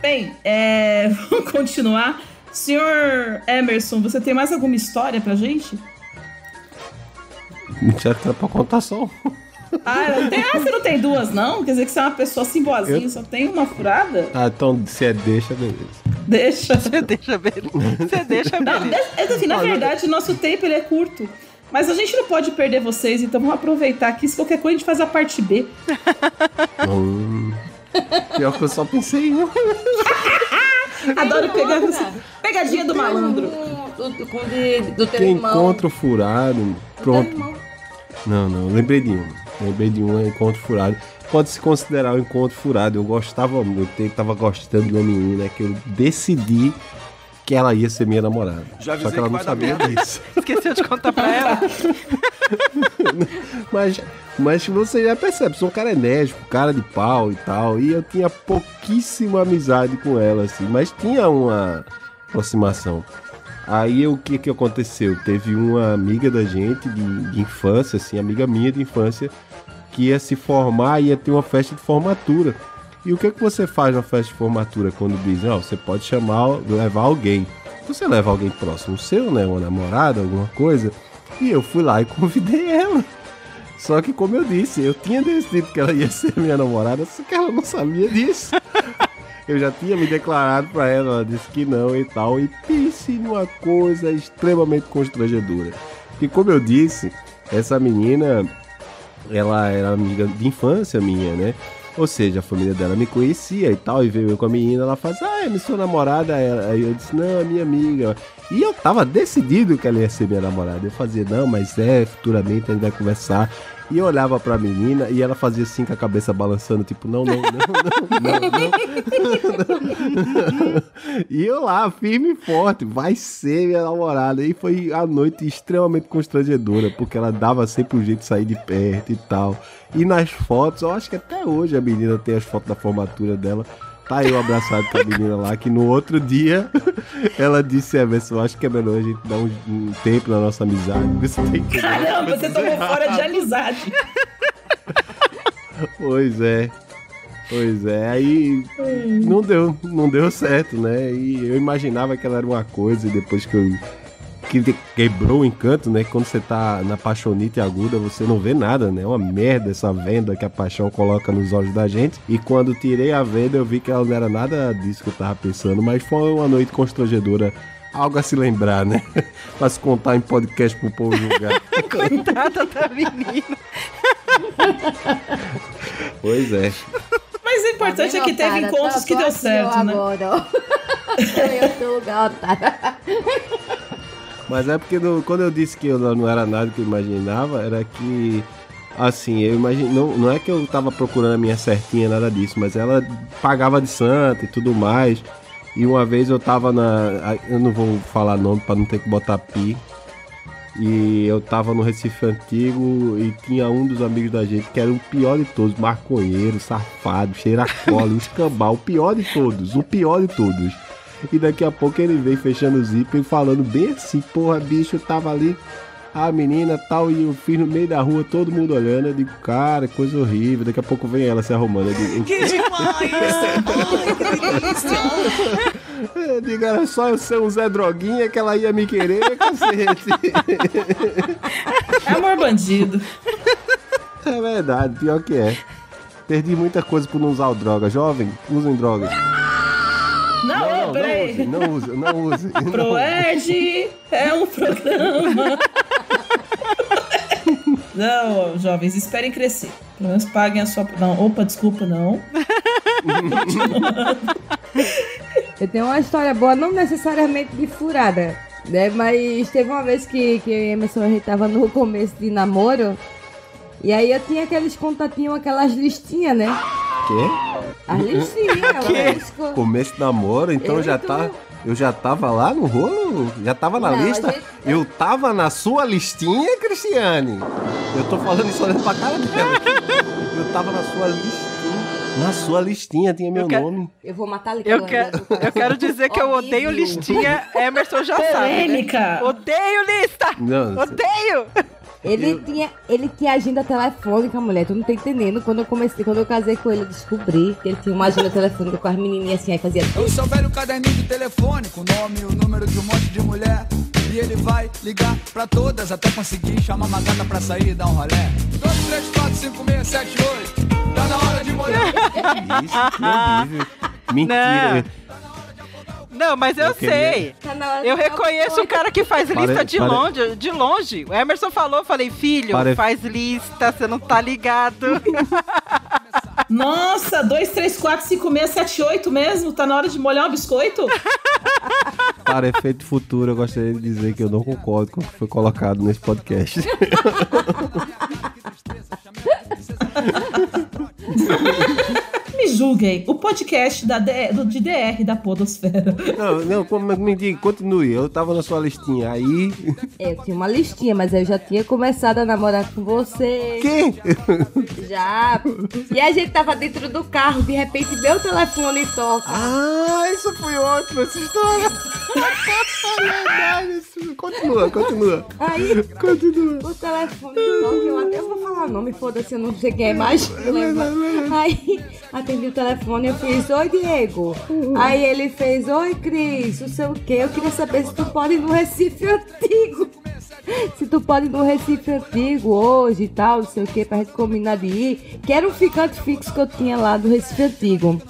Bem, é, vamos continuar. Senhor Emerson, você tem mais alguma história pra gente? Já tá pra contar só. Ah, não tem, ah, você não tem duas, não? Quer dizer que você é uma pessoa assim boazinha, Eu- só tem uma furada? Ah, então se é deixa, beleza. Deixa. Você deixa beleza. Você deixa Não, beleza. é, assim, na verdade, nosso tempo ele é curto. Mas a gente não pode perder vocês, então vamos aproveitar aqui. Se qualquer coisa, a gente faz a parte B. Hum. Pior que eu só pensei em. Adoro pegar pegadinha do malandro. Do, do, do teu Tem irmão. encontro furado. Pronto. Não, não, lembrei de um. Lembrei de um encontro furado. Pode se considerar um encontro furado. Eu gostava muito, eu tava gostando de uma menina que eu decidi que ela ia ser minha namorada. Já Só que ela que não sabia disso. Esqueceu de contar pra ela? Mas, mas você já percebe, sou um cara enérgico, cara de pau e tal. E eu tinha pouquíssima amizade com ela, assim. Mas tinha uma aproximação. Aí o que que aconteceu? Teve uma amiga da gente de, de infância, assim, amiga minha de infância, que ia se formar e ia ter uma festa de formatura. E o que que você faz na festa de formatura quando dizem, ó, você pode chamar, levar alguém. Você leva alguém próximo seu, né? Uma namorada, alguma coisa. E eu fui lá e convidei ela. Só que, como eu disse, eu tinha decidido que ela ia ser minha namorada, só que ela não sabia disso. Eu já tinha me declarado pra ela, ela disse que não e tal. E pense numa coisa extremamente constrangedora. Que, como eu disse, essa menina, ela era amiga de infância minha, né? Ou seja, a família dela me conhecia e tal, e veio eu com a menina, ela faz, ah, é sua namorada. Aí eu disse, não, é minha amiga. E eu tava decidido que ela ia ser minha namorada. Eu fazia, não, mas é, futuramente a gente vai conversar. E eu olhava pra menina e ela fazia assim com a cabeça balançando, tipo, não, não, não, não, não. E eu lá, firme e forte, vai ser minha namorada. E foi a noite extremamente constrangedora, porque ela dava sempre um jeito de sair de perto e tal. E nas fotos, eu acho que até hoje a menina tem as fotos da formatura dela. Tá eu abraçado com a menina lá, que no outro dia ela disse, Emerson, eu acho que é melhor a gente dar um, um tempo na nossa amizade. Você tem que... Caramba, você tomou fora de amizade. Pois é. Pois é, aí não deu, não deu certo, né? E eu imaginava que ela era uma coisa e depois que eu que quebrou o encanto, né? Quando você tá na paixonite aguda, você não vê nada, né? É uma merda essa venda que a paixão coloca nos olhos da gente. E quando tirei a venda, eu vi que ela não era nada disso que eu tava pensando, mas foi uma noite constrangedora. Algo a se lembrar, né? pra se contar em podcast pro povo julgar. Coitada da menina. Pois é. Mas o importante é que teve encontros que deu certo, né? Agora, ó. eu tô gata. Mas é porque no- quando eu disse que eu não era nada que eu imaginava, era que. Assim, eu imagino. Não, não é que eu tava procurando a minha certinha, nada disso, mas ela pagava de santa e tudo mais. E uma vez eu tava na. Eu não vou falar nome pra não ter que botar pi. E eu tava no Recife Antigo e tinha um dos amigos da gente que era o pior de todos, maconheiro, safado, cheiracola, escambau, o pior de todos, o pior de todos. E daqui a pouco ele vem fechando o zíper e falando bem assim, porra, bicho, eu tava ali, a menina tal, e eu fiz no meio da rua, todo mundo olhando, eu digo, cara, coisa horrível, daqui a pouco vem ela se arrumando, eu digo, Que demais! Ai, que delícia! eu digo, era só eu ser um Zé Droguinha que ela ia me querer, cacete. É amor bandido. É verdade, pior que é. Perdi muita coisa por não usar o droga. Jovem, usem drogas. Não, Não, não use, não use, não use. Proerd é um programa. Não, jovens, esperem crescer. Pelo menos paguem a sua. Não, opa, desculpa, não. Eu tenho uma história boa, não necessariamente de furada, né? Mas teve uma vez que, que eu e Emerson a gente tava no começo de namoro. E aí eu tinha aqueles contatinhos, aquelas listinhas, né? Quê? Listinhas, aquelas co- Começo de namoro, então Eu já tô- tá. Eu já tava lá no rolo? Já tava na Não, lista? gente- Eu tava na sua listinha, Cristiane? Eu tô falando isso olhando pra cara dela. Eu tava na sua listinha. Na sua listinha tinha meu nome. Eu vou matar a Eu, quero, eu quero dizer que eu odeio listinha. Emerson já sabe. Polêmica. Né? Odeio lista! Não, Odeio! Ele tinha, ele tinha agenda telefônica, mulher. Tu não tá entendendo. Quando eu comecei, quando eu casei com ele, eu descobri que ele tinha uma agenda telefônica com as menininhas assim, aí fazia. Eu sou velho caderninho de telefone, com o nome e o número de um monte de mulher. E ele vai ligar pra todas até conseguir chamar uma gata pra sair e dar um rolé. 2, 3, 4, 5, 6, 7, 8. Tá na hora de molhar. Isso, que horrível. Mentira. Não, mas eu, Eu queria- sei. Tá na hora Eu reconheço o cara que faz Pare- lista de pare- longe, de longe. O Emerson falou, eu falei, filho, Pare- faz lista, você não tá ligado. Nossa, 2, 3, 4, 5, 6, 7, 8 mesmo? Tá na hora de molhar um biscoito? Para efeito futuro, eu gostaria de dizer que eu não concordo com o que foi colocado nesse podcast. Me julguem. O podcast da D- do, de DR da Podosfera. Não, não, como- me diga, continue. Eu tava na sua listinha. Aí. É, eu tinha uma listinha, mas eu já tinha começado a namorar com você. Que? Já. E a gente tava dentro do carro, de repente meu telefone toca. Ah, isso foi ótimo, essa história. Continua, continua. Aí Continua. o telefone toca, eu até vou falar o nome, foda-se, eu não sei quem é mais. Aí atendi o telefone, eu fiz, oi Diego. Aí ele fez, oi Cris, não sei o que. Eu queria saber se tu pode ir no Recife Antigo. Se tu pode ir no Recife Antigo hoje e tal, não sei o que, pra gente combinar de ir. Que era um ficante fixo que eu tinha lá do Recife Antigo.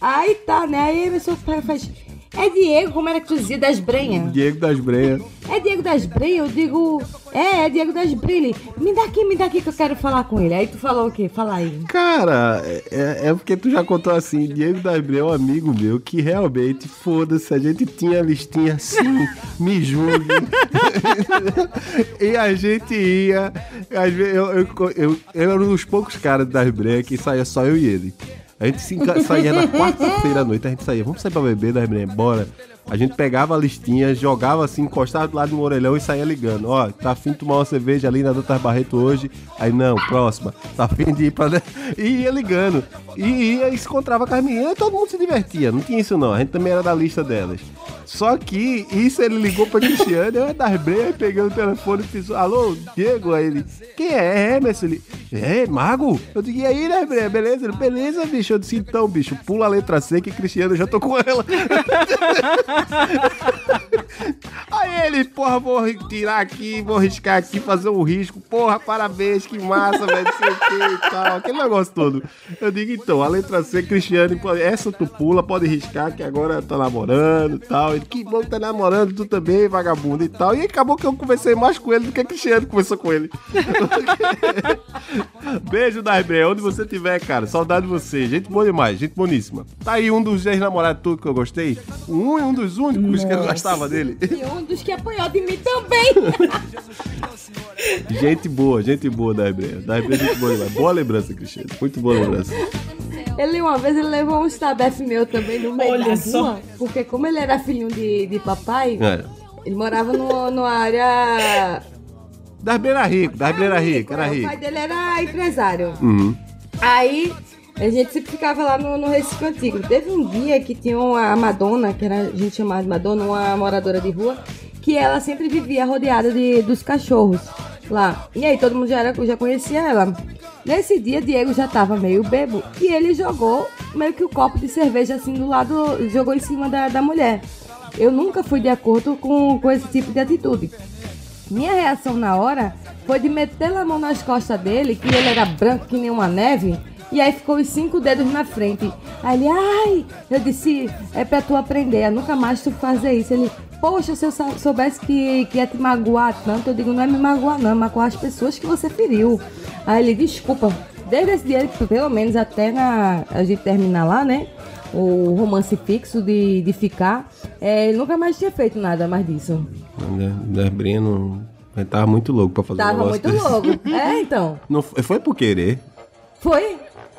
Aí tá, né? Aí Emerson faz. É Diego, como era que tu dizia, das brenhas? Diego das Brenhas. É Diego das Brilhas? Eu digo, é, é Diego das Brilhas. Me dá aqui, me dá aqui que eu quero falar com ele. Aí tu falou o quê? Fala aí. Cara, é, é porque tu já contou assim, Diego das Brenhas é um amigo meu que realmente, foda-se, a gente tinha listinha assim, me julgue. e a gente ia, às vezes, eu, eu, eu, eu era um dos poucos caras das Brenhas que saía só eu e ele. A gente saía na quarta-feira à noite, a gente saía, vamos sair pra beber das Brenhas, bora. A gente pegava a listinha, jogava assim, encostava do lado do orelhão e saía ligando. Ó, tá afim de tomar uma cerveja ali na Doutor Barreto hoje? Aí, não, próxima. Tá afim de ir pra... E ia ligando. E ia e se encontrava com as meninas e todo mundo se divertia. Não tinha isso não, a gente também era da lista delas. Só que isso ele ligou pra Cristiane, eu das breias, peguei o telefone e fiz, alô, Diego? Aí ele, quem é? É, Emerson? Ele, é, Mago? Eu digo, e aí, né, Breia, beleza? Ele, beleza, bicho. Eu disse, então, bicho, pula a letra C que Cristiano, eu já tô com ela. Aí ele, porra, vou tirar aqui, vou riscar aqui, fazer um risco. Porra, parabéns, que massa, velho, sei que e tal. Aquele negócio todo. Eu digo, então, a letra C, Cristiano, pô, essa tu pula, pode riscar, que agora tá namorando e tal. Ele, que bom que tá namorando, tu também, vagabundo e tal. E acabou que eu conversei mais com ele do que Cristiano conversou com ele. Beijo, Darbre, onde você estiver, cara. Saudade de você. Gente boa demais, gente boníssima. Tá aí um dos ex-namorados tudo que eu gostei. Um e um dos únicos que eu Nossa. gostava dele. E um dos que apanhou de mim também. Gente boa, gente boa, Darbre. Darbre é gente boa demais. Boa lembrança, Cristiano. Muito boa lembrança. Ele uma vez ele levou um stabef meu também no meio Olha da só. rua, porque como ele era filhinho de, de papai, É. ele morava no, numa área... Era rico, era rico, era O pai rico. dele era empresário. Uhum. Aí a gente sempre ficava lá no, no Recife Antigo. Teve um dia que tinha uma Madonna, que era, a gente chamava de Madonna, uma moradora de rua, que ela sempre vivia rodeada de, dos cachorros lá. E aí todo mundo já, era, já conhecia ela. Nesse dia, Diego já tava meio bebo e ele jogou meio que o copo de cerveja assim do lado, jogou em cima da, da mulher. Eu nunca fui de acordo com, com esse tipo de atitude. Minha reação na hora foi de meter a mão nas costas dele, que ele era branco que nem uma neve, e aí ficou os cinco dedos na frente. Aí ele, ai, eu disse, é pra tu aprender, nunca mais tu fazer isso. Ele, poxa, se eu soubesse que, que ia te magoar tanto, eu digo, não é me magoar não, é magoar as pessoas que você feriu. Aí ele, desculpa, desde esse dia, pelo menos até na, a gente terminar lá, né? O romance fixo de, de ficar, é, ele nunca mais tinha feito nada mais disso. Darbre não. Ele tava muito louco pra fazer um Tava muito desse. louco. É, então. Não foi por querer. Foi.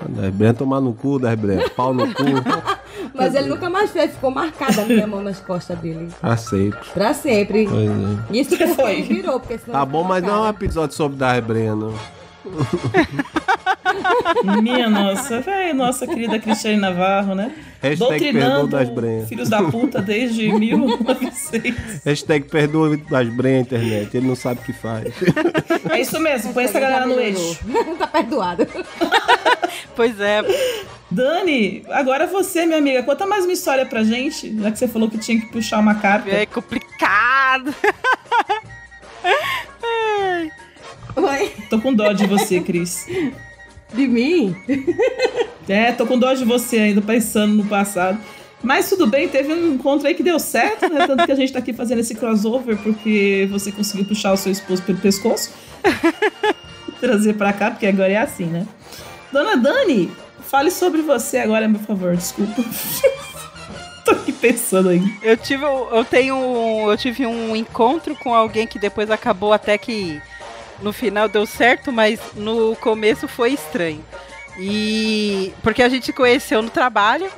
Darbre tomar no cu, Darbre. Pau no cu. Mas ele nunca mais fez, ficou marcada a minha mão nas costas dele. Pra sempre. Pra sempre. Pois é. Isso porque foi. ele virou, porque senão. Tá bom, mas não é um episódio sobre Darbre, não. Minha nossa, velho, nossa querida Cristiane Navarro, né? Hashtag perdoa das Brenhas. filhos da puta desde 1900. Hashtag perdoa das Brenhas internet. Ele não sabe o que faz. É isso mesmo, põe essa galera no eixo. tá perdoado. Pois é. Dani, agora você, minha amiga, conta mais uma história pra gente, já que você falou que tinha que puxar uma carta. É complicado. Oi. Tô com dó de você, Cris. De mim? É, tô com dó de você ainda, pensando no passado. Mas tudo bem, teve um encontro aí que deu certo, né? Tanto que a gente tá aqui fazendo esse crossover porque você conseguiu puxar o seu esposo pelo pescoço. Trazer pra cá, porque agora é assim, né? Dona Dani, fale sobre você agora, por favor, desculpa. tô aqui pensando aí. Eu tive, eu tenho, eu tive um encontro com alguém que depois acabou até que no final deu certo, mas no começo foi estranho. E porque a gente conheceu no trabalho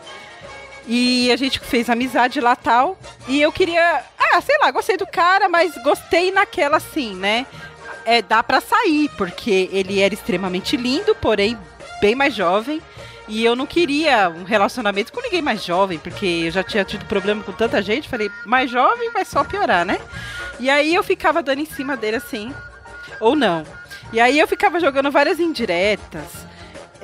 e a gente fez amizade lá tal. E eu queria, ah, sei lá, gostei do cara, mas gostei naquela assim, né? É, dá pra sair, porque ele era extremamente lindo, porém bem mais jovem. E eu não queria um relacionamento com ninguém mais jovem, porque eu já tinha tido problema com tanta gente. Falei, mais jovem vai só piorar, né? E aí eu ficava dando em cima dele assim, ou não. E aí eu ficava jogando várias indiretas.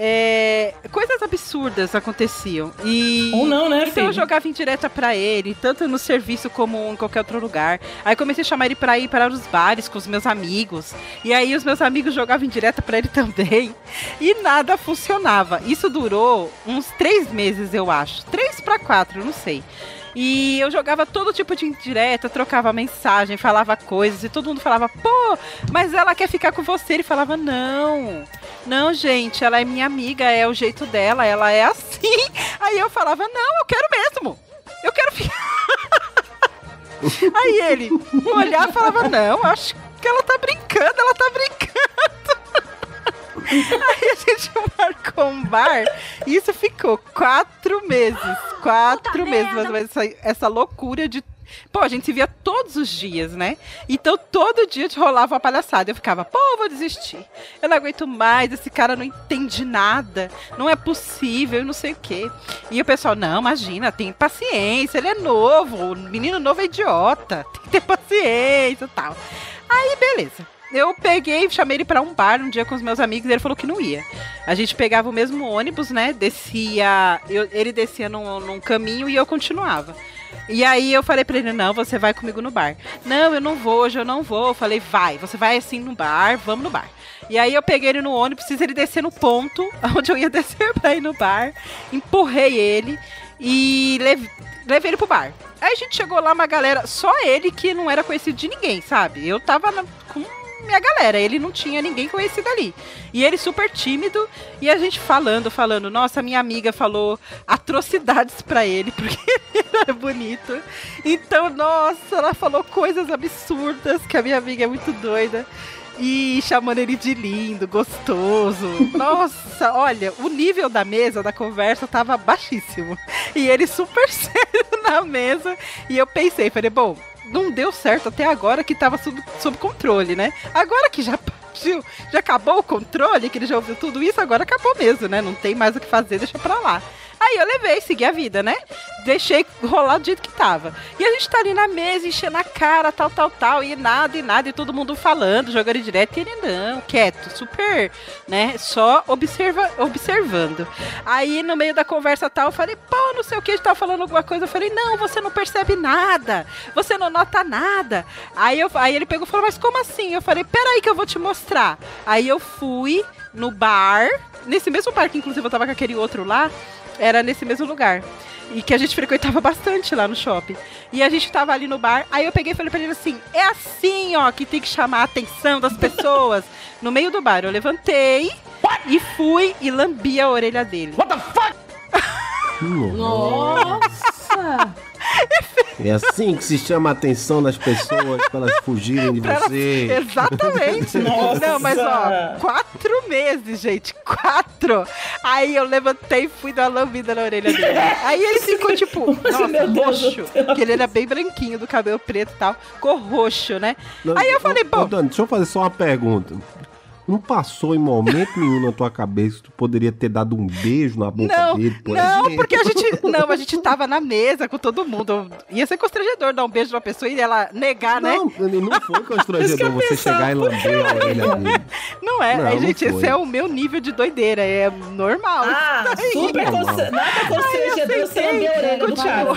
É, coisas absurdas aconteciam. E, Ou não, né, Então eu filho? jogava indireta pra ele, tanto no serviço como em qualquer outro lugar. Aí comecei a chamar ele pra ir para os bares com os meus amigos. E aí os meus amigos jogavam indireta pra ele também. E nada funcionava. Isso durou uns três meses, eu acho. Três pra quatro, não sei. E eu jogava todo tipo de indireta, trocava mensagem, falava coisas, e todo mundo falava, pô, mas ela quer ficar com você. Ele falava, não, não, gente, ela é minha amiga, é o jeito dela, ela é assim. Aí eu falava, não, eu quero mesmo. Eu quero ficar. Aí ele olhava e falava, não, acho que ela tá brincando, ela tá brincando. Aí a gente marcou um bar e isso ficou quatro meses. Quatro meses, menos, essa, essa loucura de. Pô, a gente se via todos os dias, né? Então todo dia te rolava uma palhaçada. Eu ficava, pô, eu vou desistir. Eu não aguento mais, esse cara não entende nada. Não é possível, não sei o quê. E o pessoal, não, imagina, tem paciência, ele é novo, o menino novo é idiota, tem que ter paciência e tal. Aí, beleza. Eu peguei, chamei ele pra um bar um dia com os meus amigos e ele falou que não ia. A gente pegava o mesmo ônibus, né? Descia. eu- ele descia num, num caminho e eu continuava. E aí eu falei pra ele, não, você vai comigo no bar. Não, eu não vou, hoje eu não vou. Eu falei, vai, você vai assim no bar, vamos no bar. E aí eu peguei ele no ônibus, fiz ele descer no ponto onde eu ia descer pra ir no bar. Empurrei ele e leve- levei ele pro bar. Aí a gente chegou lá, uma galera, só ele que não era conhecido de ninguém, sabe? Eu tava na- com minha galera. Ele não tinha ninguém conhecido ali. E ele super tímido. E a gente falando, falando. Nossa, minha amiga falou atrocidades pra ele, porque ele era bonito. Então, nossa, ela falou coisas absurdas, que a minha amiga é muito doida. E chamando ele de lindo, gostoso. Nossa, olha, o nível da mesa, da conversa, tava baixíssimo. E ele super sério na mesa. E eu pensei, falei, bom, não deu certo até agora que tava sob, sob controle, né? Agora que já partiu, já acabou o controle, que ele já ouviu tudo isso, agora acabou mesmo, né? Não tem mais o que fazer, deixa pra lá. Aí eu levei, segui a vida, né? Deixei rolar do jeito que tava. E a gente tá ali na mesa, enchendo a cara, tal, tal, tal, e nada, e nada, e todo mundo falando, jogando direto, e ele não, quieto, super, né? Só observa, observando. Aí no meio da conversa tal, eu falei, pô, não sei o que, a gente tava falando alguma coisa. Eu falei, não, você não percebe nada, você não nota nada. Aí, eu, aí ele pegou e falou, mas como assim? Eu falei, peraí que eu vou te mostrar. Aí eu fui no bar, nesse mesmo bar que inclusive eu tava com aquele outro lá, era nesse mesmo lugar. E que a gente frequentava bastante lá no shopping. E a gente tava ali no bar, aí eu peguei e falei pra ele assim: é assim, ó, que tem que chamar a atenção das pessoas. no meio do bar, eu levantei e fui e lambi a orelha dele. What the fuck? Nossa! É assim que se chama a atenção das pessoas para elas fugirem de Pra você. Exatamente. Nossa. Não, mas ó, quatro meses, gente. Quatro. Aí eu levantei e fui dar uma lambida na orelha dele. Aí ele ficou tipo, nossa, Meu roxo. Porque ele era bem branquinho, do cabelo preto e tal. Ficou roxo, né? Não, Aí eu ô, falei, bom, Dani, deixa eu fazer só uma pergunta. Não passou em momento nenhum na tua cabeça que tu poderia ter dado um beijo na boca Não, dele, por não, exemplo? porque a gente. Não, a gente tava na mesa com todo mundo. Ia ser constrangedor dar um beijo numa pessoa e ela negar, né? Não, não foi constrangedor você pensava, chegar e lamber a orelha dele. Não é. Não, Aí, não gente, foi. esse é o meu nível de doideira. É normal. Ah, super Normal. constra... nada constrangedor você lamber a orelha do cara.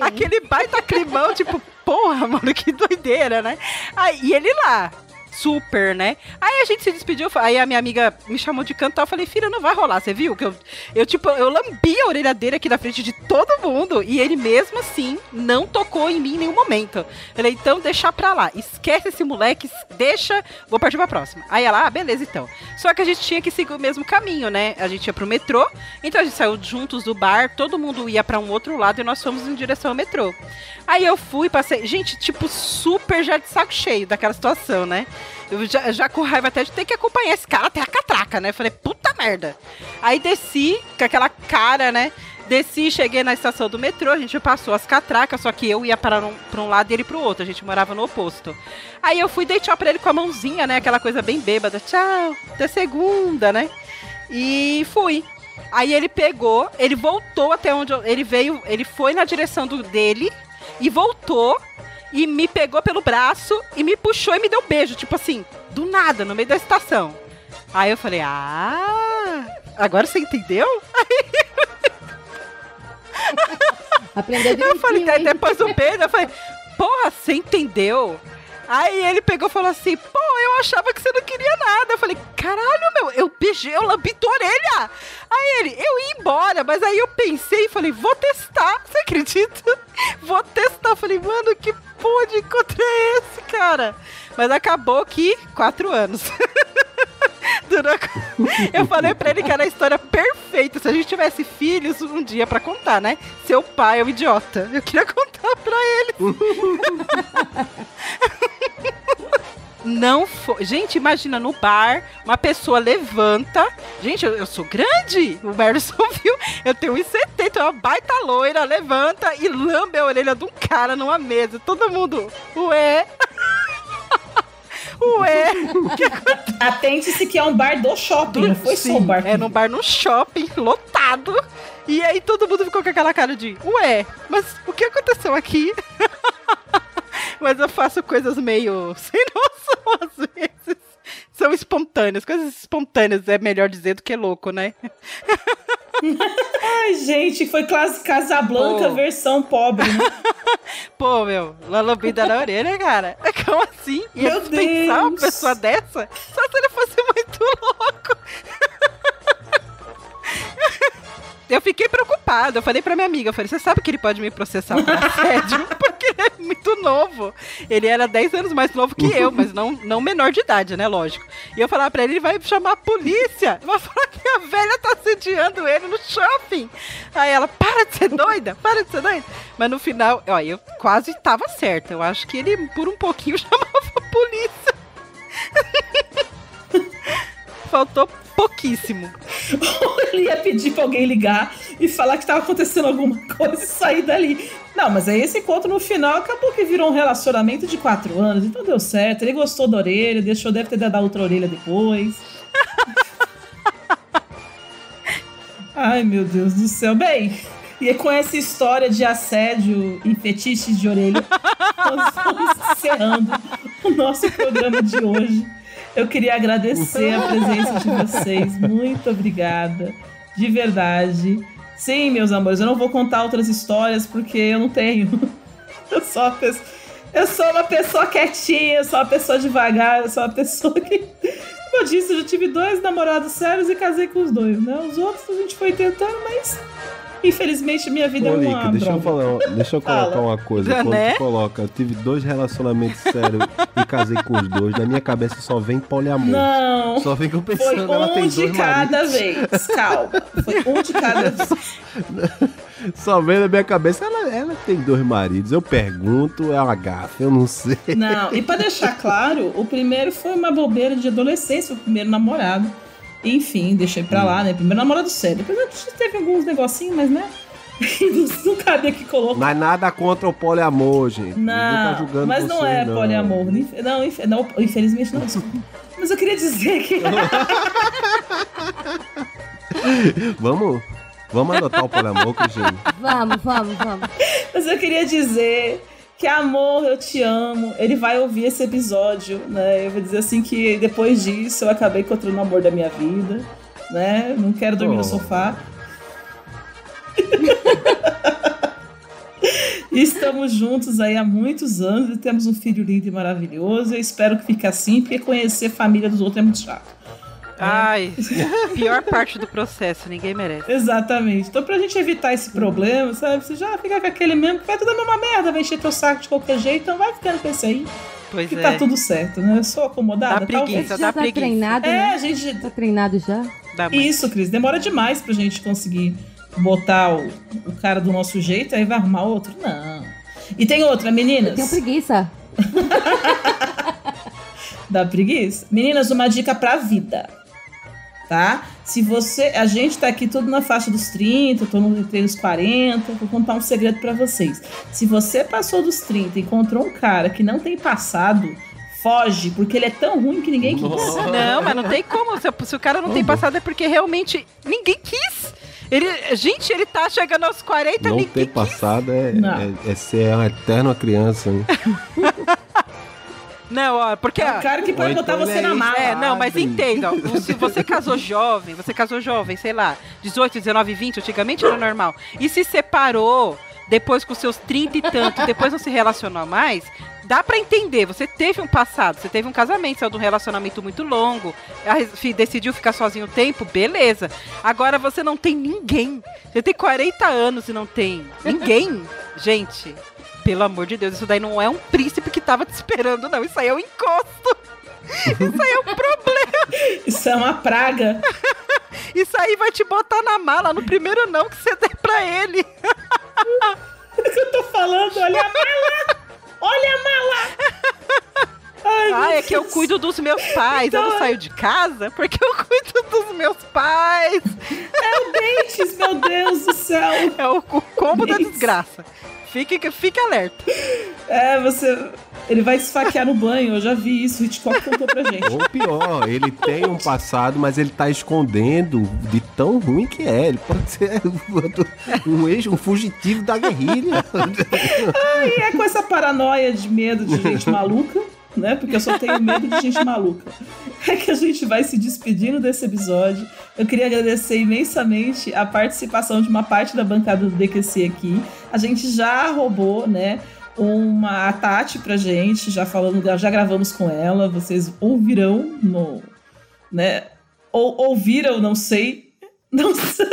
Aquele baita climão, tipo, porra, mano, que doideira, né? Aí, e ele lá. Super, né? Aí a gente se despediu, aí a minha amiga me chamou de canto e eu falei, filha, não vai rolar, você viu? Que eu, eu, tipo, eu lambi a orelha dele aqui na frente de todo mundo e ele mesmo assim não tocou em mim em nenhum momento. Eu Falei, então deixa pra lá, esquece esse moleque, deixa, vou partir pra próxima. Aí ela, ah, beleza então. Só que a gente tinha que seguir o mesmo caminho, né? A gente ia pro metrô, então a gente saiu juntos do bar, todo mundo ia pra um outro lado e nós fomos em direção ao metrô. Aí eu fui, passei, gente, tipo, super já de saco cheio daquela situação, né? Eu já, já com raiva até de ter que acompanhar esse cara até a catraca, né? Falei, puta merda. Aí desci com aquela cara, né? Desci, cheguei na estação do metrô, a gente passou as catracas, só que eu ia para um, pra um lado e ele pro outro, a gente morava no oposto. Aí eu fui dei tchau pra ele com a mãozinha, né? Aquela coisa bem bêbada, tchau, até segunda, né? E fui. Aí ele pegou, ele voltou até onde eu, ele veio, ele foi na direção do dele e voltou e me pegou pelo braço e me puxou e me deu um beijo, tipo assim, do nada, no meio da estação. Aí eu falei, ah, agora você entendeu? Aprendeu Eu falei, aí hein? depois do beijo, eu falei, porra, você entendeu? Aí ele pegou e falou assim, pô, eu achava que você não queria nada. Eu falei, caralho, meu, eu beijei, eu lambi tua orelha. Aí ele, eu ia embora, mas aí eu pensei e falei, vou testar, você acredita? Vou testar. Eu falei, mano, que porra de encontro é esse, cara? Mas acabou que quatro anos. Eu falei pra ele que era a história perfeita. Se a gente tivesse filhos um dia pra contar, né? Seu pai é um idiota. Eu queria contar pra ele. Não foi. Gente, imagina no bar, uma pessoa levanta. Gente, eu, eu sou grande. O Merson viu. Eu tenho 1,70, uma baita loira, levanta e lambe a orelha de um cara numa mesa. Todo mundo, ué. Ué, Atente-se que é um bar do shopping, não foi só um bar. É num bar no shopping, lotado. E aí todo mundo ficou com aquela cara de, ué, mas o que aconteceu aqui? mas eu faço coisas meio sem noção às vezes. São espontâneas, coisas espontâneas é melhor dizer do que louco, né? Ai, gente, foi Casablanca Pô. versão pobre. né? Pô, meu, uma lambida na orelha, cara. Como assim? Ia Meu dispensar uma Deus. pessoa dessa? Só se ele fosse muito louco. Eu fiquei preocupada. Eu falei pra minha amiga, eu falei, você sabe que ele pode me processar por assédio? Porque ele é muito novo. Ele era 10 anos mais novo que eu, mas não, não menor de idade, né? Lógico. E eu falava pra ele, ele vai chamar a polícia. Vai falar que a velha tá assediando ele no shopping. Aí ela, para de ser doida, para de ser doida. Mas no final, ó, eu quase tava certa. Eu acho que ele, por um pouquinho, chamava a polícia. Faltou pouquíssimo. Ou ele ia pedir pra alguém ligar e falar que tava acontecendo alguma coisa e sair dali. Não, mas aí esse encontro no final acabou que virou um relacionamento de quatro anos, então deu certo. Ele gostou da orelha, deixou, deve ter dado a outra orelha depois. Ai, meu Deus do céu. Bem, e com essa história de assédio e fetiches de orelha, nós vamos encerrando o nosso programa de hoje. Eu queria agradecer a presença de vocês. Muito obrigada. De verdade. Sim, meus amores, eu não vou contar outras histórias porque eu não tenho. Eu sou uma pessoa, eu sou uma pessoa quietinha, eu sou uma pessoa devagar, eu sou uma pessoa que. Como eu disse, eu já tive dois namorados sérios e casei com os dois, né? Os outros a gente foi tentando, mas Infelizmente, minha vida Ô, é uma deixa eu, falar, deixa eu colocar Fala. uma coisa. Quando Né? tu coloca, eu tive dois relacionamentos sérios e casei com os dois, na minha cabeça só vem poliamor. Não. Só fico Foi pensando, ela tem um de dois cada maridos. vez. Calma. Foi um de cada vez. Só vem na minha cabeça, ela, ela tem dois maridos. Eu pergunto, é uma gafe, eu não sei. Não, e pra deixar claro, o primeiro foi uma bobeira de adolescência, o primeiro namorado. Enfim, deixei pra lá, né? Primeiro namorado sério. Depois gente teve alguns negocinhos, mas né? não, não cabe aqui colocar. Mas nada contra o poliamor, gente. Tá Não, julgando mas não você, é poliamor. Inf- Não, inf- não, infelizmente não. desculpa. Mas eu queria dizer que. Vamos, vamos adotar o poliamor, Cristiane. Vamos, vamos, vamos. Mas eu queria dizer que amor, eu te amo. Ele vai ouvir esse episódio, né? Eu vou dizer assim que depois disso eu acabei encontrando o amor da minha vida, né? Não quero dormir Oh. no sofá. Estamos juntos aí há muitos anos e temos um filho lindo e maravilhoso. Eu espero que fique assim, porque conhecer a família dos outros é muito chato. Ai, pior parte do processo, ninguém merece. Exatamente. Então, pra gente evitar esse problema, sabe? Você já fica com aquele mesmo, que vai tudo a mesma merda, vai encher teu saco de qualquer jeito, então vai ficando com esse aí. Pois que é. tá tudo certo, né? Eu sou acomodada. Dá preguiça, talvez. dá tá preguiça. treinado, É, né? a gente. Tá treinado já? Isso, Cris. Demora demais pra gente conseguir botar o, o cara do nosso jeito, aí vai arrumar outro. Não. E tem outra, meninas. Eu tenho preguiça. Dá preguiça? Meninas, uma dica pra vida. Tá? Se você. A gente tá aqui tudo na faixa dos 30, tô no entrei nos 40. Vou contar um segredo pra vocês. Se você passou dos 30 e encontrou um cara que não tem passado, foge, porque ele é tão ruim que ninguém quis. Não, mas não tem como. Se, se o cara não tem passado é porque realmente ninguém quis. Ele, gente, ele tá chegando aos 40, Não ter passado é, é, é ser uma eterna criança. Né? Não, ó, porque. É o cara que pode botar você na é mala. É, não, mas entenda, se você casou jovem, você casou jovem, sei lá, 18, 19, 20, antigamente era normal, e se separou depois com seus 30 e tanto, depois não se relacionou mais, dá pra entender, você teve um passado, você teve um casamento, saiu de um relacionamento muito longo, decidiu ficar sozinho um tempo, beleza. Agora você não tem ninguém, você tem 40 anos e não tem ninguém, gente... Pelo amor de Deus, isso daí não é um príncipe que tava te esperando, não. Isso aí é um encosto. Isso aí é um problema. Isso é uma praga. Isso aí vai te botar na mala no primeiro não que você der pra ele. eu tô falando, olha a mala! Olha a mala! Ai, Ah, é que eu cuido dos meus pais. Eu não Então, saio de casa porque eu cuido dos meus pais. É o Dentes, meu Deus do céu. É o, o combo da desgraça. Fique, fique alerta. É, você. Ele vai esfaquear no banho, eu já vi isso, o Hitchcock contou pra gente. Ou pior, ele tem um passado, mas ele tá escondendo de tão ruim que é. Ele pode ser um ex, um fugitivo da guerrilha. Ai, é com essa paranoia de medo de gente maluca, né? Porque eu só tenho medo de gente maluca. É que a gente vai se despedindo desse episódio. Eu queria agradecer imensamente a participação de uma parte da bancada do DQC aqui. A gente já roubou, né? Uma a Tati pra gente, já falando, já gravamos com ela, vocês ouvirão no, né? Ou ouviram, não sei, não sei,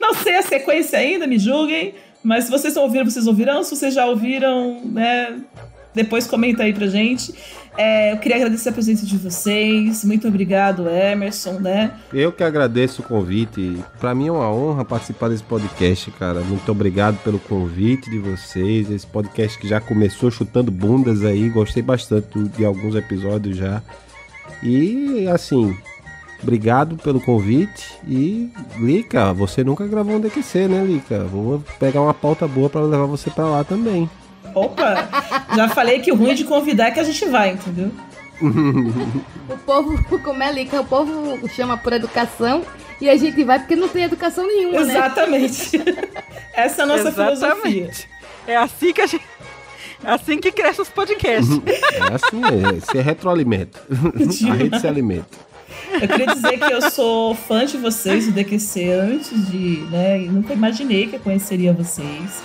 não sei a sequência ainda, me julguem, Mas se vocês ouviram, vocês ouvirão. Se vocês já ouviram, né? Depois comenta aí pra gente. É, eu queria agradecer a presença de vocês. Muito obrigado, Emerson, né? Eu que agradeço o convite. Pra mim é uma honra participar desse podcast, cara. Muito obrigado pelo convite de vocês. Esse podcast que já começou chutando bundas aí. Gostei bastante de alguns episódios já. E assim, obrigado pelo convite. E Lica, você nunca gravou um DQC, né, Lica? Vou pegar uma pauta boa pra levar você pra lá também. Opa! Já falei que o ruim de convidar é que a gente vai, entendeu? O povo, como é lica, o povo chama por educação e a gente vai porque não tem educação nenhuma, né? Exatamente. Essa é a nossa filosofia. Exatamente. É assim que a gente. É assim que cresce os podcasts. É assim, é, se retroalimenta. A rede se alimenta. Eu queria dizer que eu sou fã de vocês do DQC antes de, né? Nunca imaginei que eu conheceria vocês.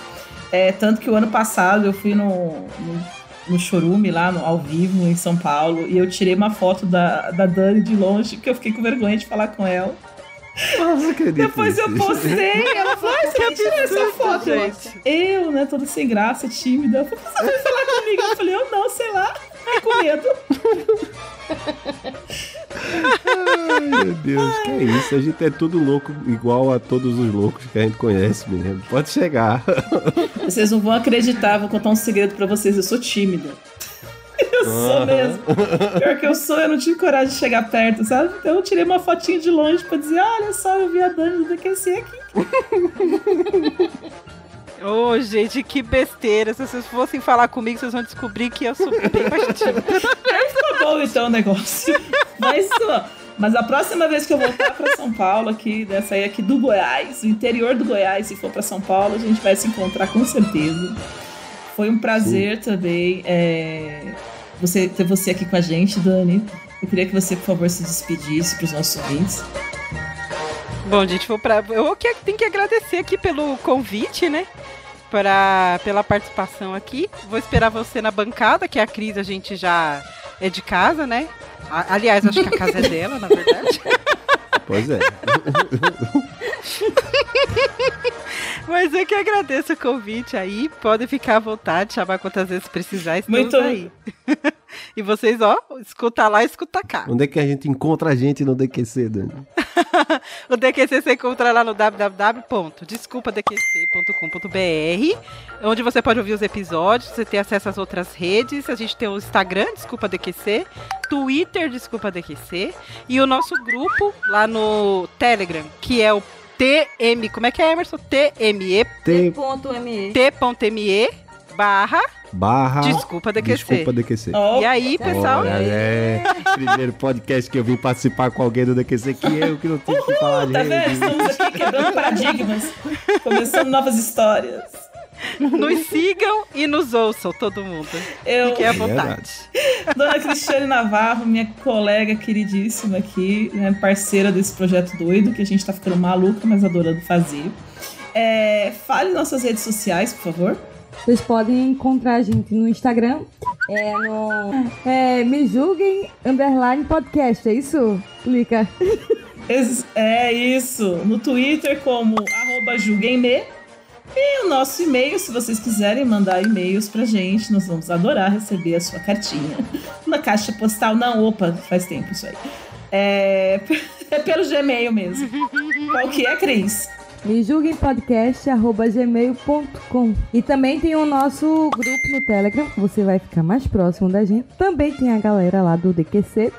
É, tanto que o ano passado eu fui no, no, no Chorume, lá no, ao vivo, em São Paulo, e eu tirei uma foto da, da Dani de longe, que eu fiquei com vergonha de falar com ela. Nossa, acredito Depois eu postei, ela falou: "Ai, você tirou essa foto? Eu, gente. Eu, né, toda sem graça, tímida. Você vai falar comigo? Eu falei, eu não, sei lá, fiquei com medo. Ai, meu Deus, que é isso? A gente é tudo louco, igual a todos os loucos que a gente conhece mesmo. Pode chegar. Vocês não vão acreditar, vou contar um segredo pra vocês, eu sou tímida. Eu sou Aham. mesmo. Pior que eu sou, eu não tive coragem de chegar perto, sabe? Então eu tirei uma fotinha de longe pra dizer, olha só, eu vi a Dani do DQC aqui. Ô, gente, que besteira. Se vocês fossem falar comigo, vocês vão descobrir que eu sou bem. Aí ficou bom então o negócio. Mas, ó, mas a próxima vez que eu voltar pra São Paulo, aqui, né, sair aqui do Goiás, o interior do Goiás, se for pra São Paulo, a gente vai se encontrar com certeza. Foi um prazer também é, você, ter você aqui com a gente, Dani. Eu queria que você, por favor, se despedisse pros nossos ouvintes. Bom, gente, vou pra... eu que- tenho que agradecer aqui pelo convite, né? Pra, pela participação aqui. Vou esperar você na bancada, que a Cris a gente já é de casa, né? A- Aliás, acho que a casa é dela, na verdade. Pois é. Mas eu que agradeço o convite aí. Podem ficar à vontade, chamar quantas vezes precisar. Estamos Muito- aí. E vocês, ó, escuta lá, escuta cá. Onde é que a gente encontra a gente no DQC, Dani? O DQC você encontra lá no www.desculpadqc.com.br, onde você pode ouvir os episódios, você tem acesso às outras redes. A gente tem o Instagram, Desculpa DQC, Twitter, Desculpa DQC, e o nosso grupo lá no Telegram, que é o TM, como é que é, Emerson? TME, T T.me. t.me barra barra. Desculpa DQC. Desculpa DQC. E aí, pessoal? Olha, é. Primeiro podcast que eu vim participar com alguém do DQC que eu que não tive que falar de Tá vendo? Estamos aqui quebrando paradigmas, começando novas histórias. Nos sigam e nos ouçam, todo mundo. Eu- Fiquem à É vontade. Dona Cristiane Navarro, minha colega queridíssima aqui, né, parceira desse projeto doido, que a gente tá ficando maluca, mas adorando fazer. É, fale nossas redes sociais, por favor. Vocês podem encontrar a gente no Instagram, é no é, Me Julguem Underline Podcast, é isso, Lica? Ex- É isso. No Twitter como julguemme. E o nosso e-mail, se vocês quiserem mandar e-mails pra gente, nós vamos adorar receber a sua cartinha. Na caixa postal, não, opa, faz tempo isso aí. É, é pelo Gmail mesmo. Qual que é, Cris? Me E também tem o nosso grupo no Telegram, você vai ficar mais próximo da gente. Também tem a galera lá do DQC.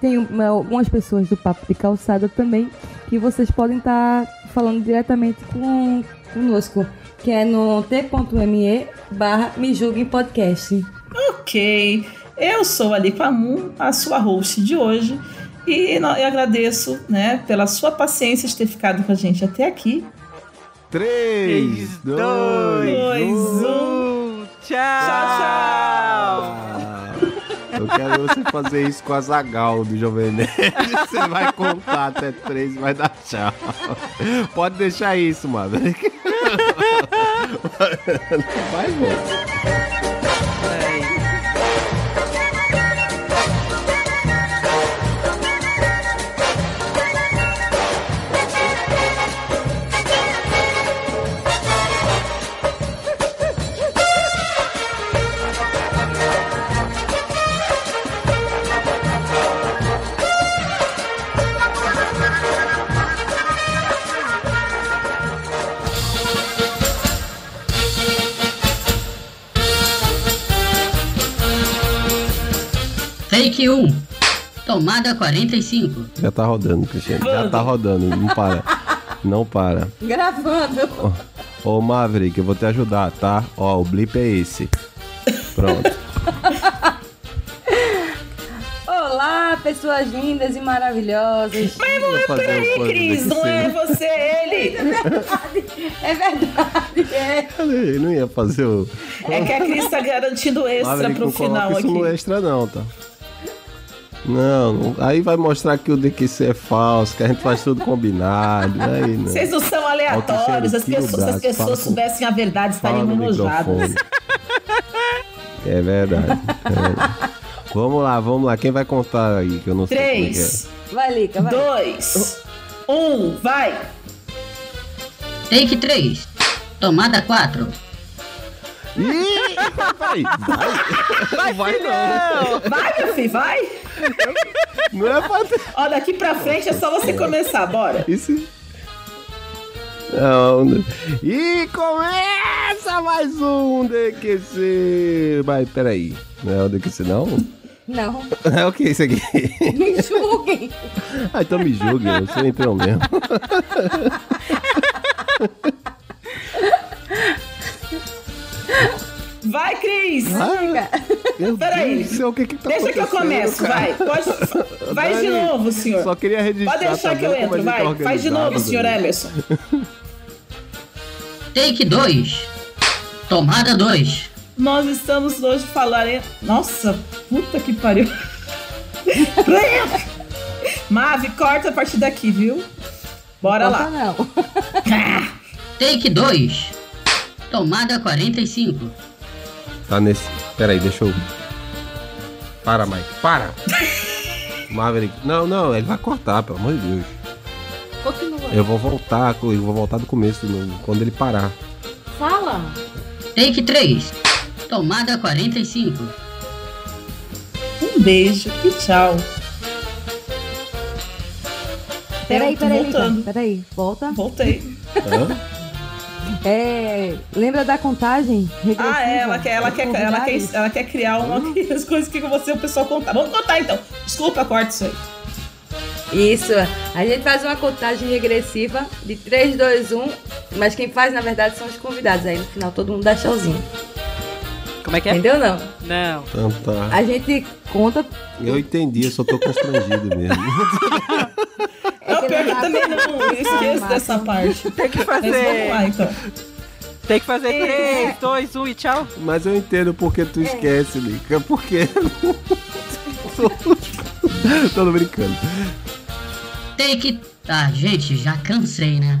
Tem uma- algumas pessoas do Papo de Calçada também, que vocês podem estar falando diretamente com, conosco, que é no t.me barra. Ok. Eu sou a Lipa Moon, a sua host de hoje. E eu agradeço né, pela sua paciência de ter ficado com a gente até aqui. 3, 2, Dois, 1. um. Tchau, Eu quero você fazer isso com a Zagal do Jovem Nerd. Você vai contar até 3 e vai dar tchau. Pode deixar isso, mano. Vai, mano. Take 1. Tomada 45. Já tá rodando, Cristiano. Já tá rodando. Não para. Não para. Gravando. Ô Maverick, eu vou te ajudar, tá? Ó, o blip é esse. Pronto. Olá, pessoas lindas e maravilhosas. Mas não é uma coisa Cris, não é você, ele. É verdade, é. Ele não ia fazer o. É que a Cris tá garantindo extra Maverick, pro não final aqui. extra, não, tá? Não, não- aí vai mostrar que o DQC é falso, que a gente faz tudo combinado. Aí não. Vocês não são aleatórios, as pessoas, se as braço, pessoas soubessem a verdade, estariam no enojadas. É verdade. é verdade. Vamos lá, vamos lá. Quem vai contar aí? Que eu não sei. como é que é. Três, Vai, Lica, vai. dois, um, vai! Take 3. Tomada 4. Ih, vai, vai. Não vai não. Vai, meu filho, vai! Não é pra ter. Ó, daqui pra frente é só você começar, bora! Isso. Não, não. E começa mais um DQC. Mas peraí. Não é o DQC não? Não. É o que isso aqui? Me julguem. Ah, então me julgue, eu sou entrão mesmo. Vai, Cris! Meu Peraí. Céu, o que que tá Deixa que eu começo, cara? vai. Pode... Vai de Dani, novo, senhor. Só queria registrar. Pode deixar que eu entro, gente tá vai. Faz de novo, senhor Dani? Emerson. Take 2. Tomada 2. Nós estamos hoje falando. Nossa, puta que pariu. Mave, corta a partir daqui, viu? Bora Conta lá. não. Take 2. Tomada 45. Tá nesse. Peraí, deixa eu. Para, Mike. Para! Maverick. Não, não, ele vai cortar, pelo amor de Deus. Continua. Eu vou voltar, eu vou voltar do começo de novo, quando ele parar. Fala. Take 3. Tomada 45. Um beijo e tchau. Peraí, peraí, voltando. Peraí. Volta. Voltei. É. Lembra da contagem? regressiva? Ah, é, ela quer, ela quer, ela quer, ela quer criar uma as coisas que você o pessoal contar. Vamos contar então. Desculpa, corta isso aí. Isso, a gente faz uma contagem regressiva de 3, 2, 1, mas quem faz na verdade são os convidados. Aí no final todo mundo dá tchauzinho. Como é que é? Entendeu não? Não. Então tá. A gente conta. Eu entendi, eu só tô constrangido mesmo. Não, pior que eu também não. Eu esqueço dessa parte. Tem que Mas vamos fazer. lá, então. Tem que fazer É. 3, 2, 1 e tchau. Mas eu entendo porque tu esquece, Lica. Porque. tô brincando. Take. Ah, gente, já cansei, né?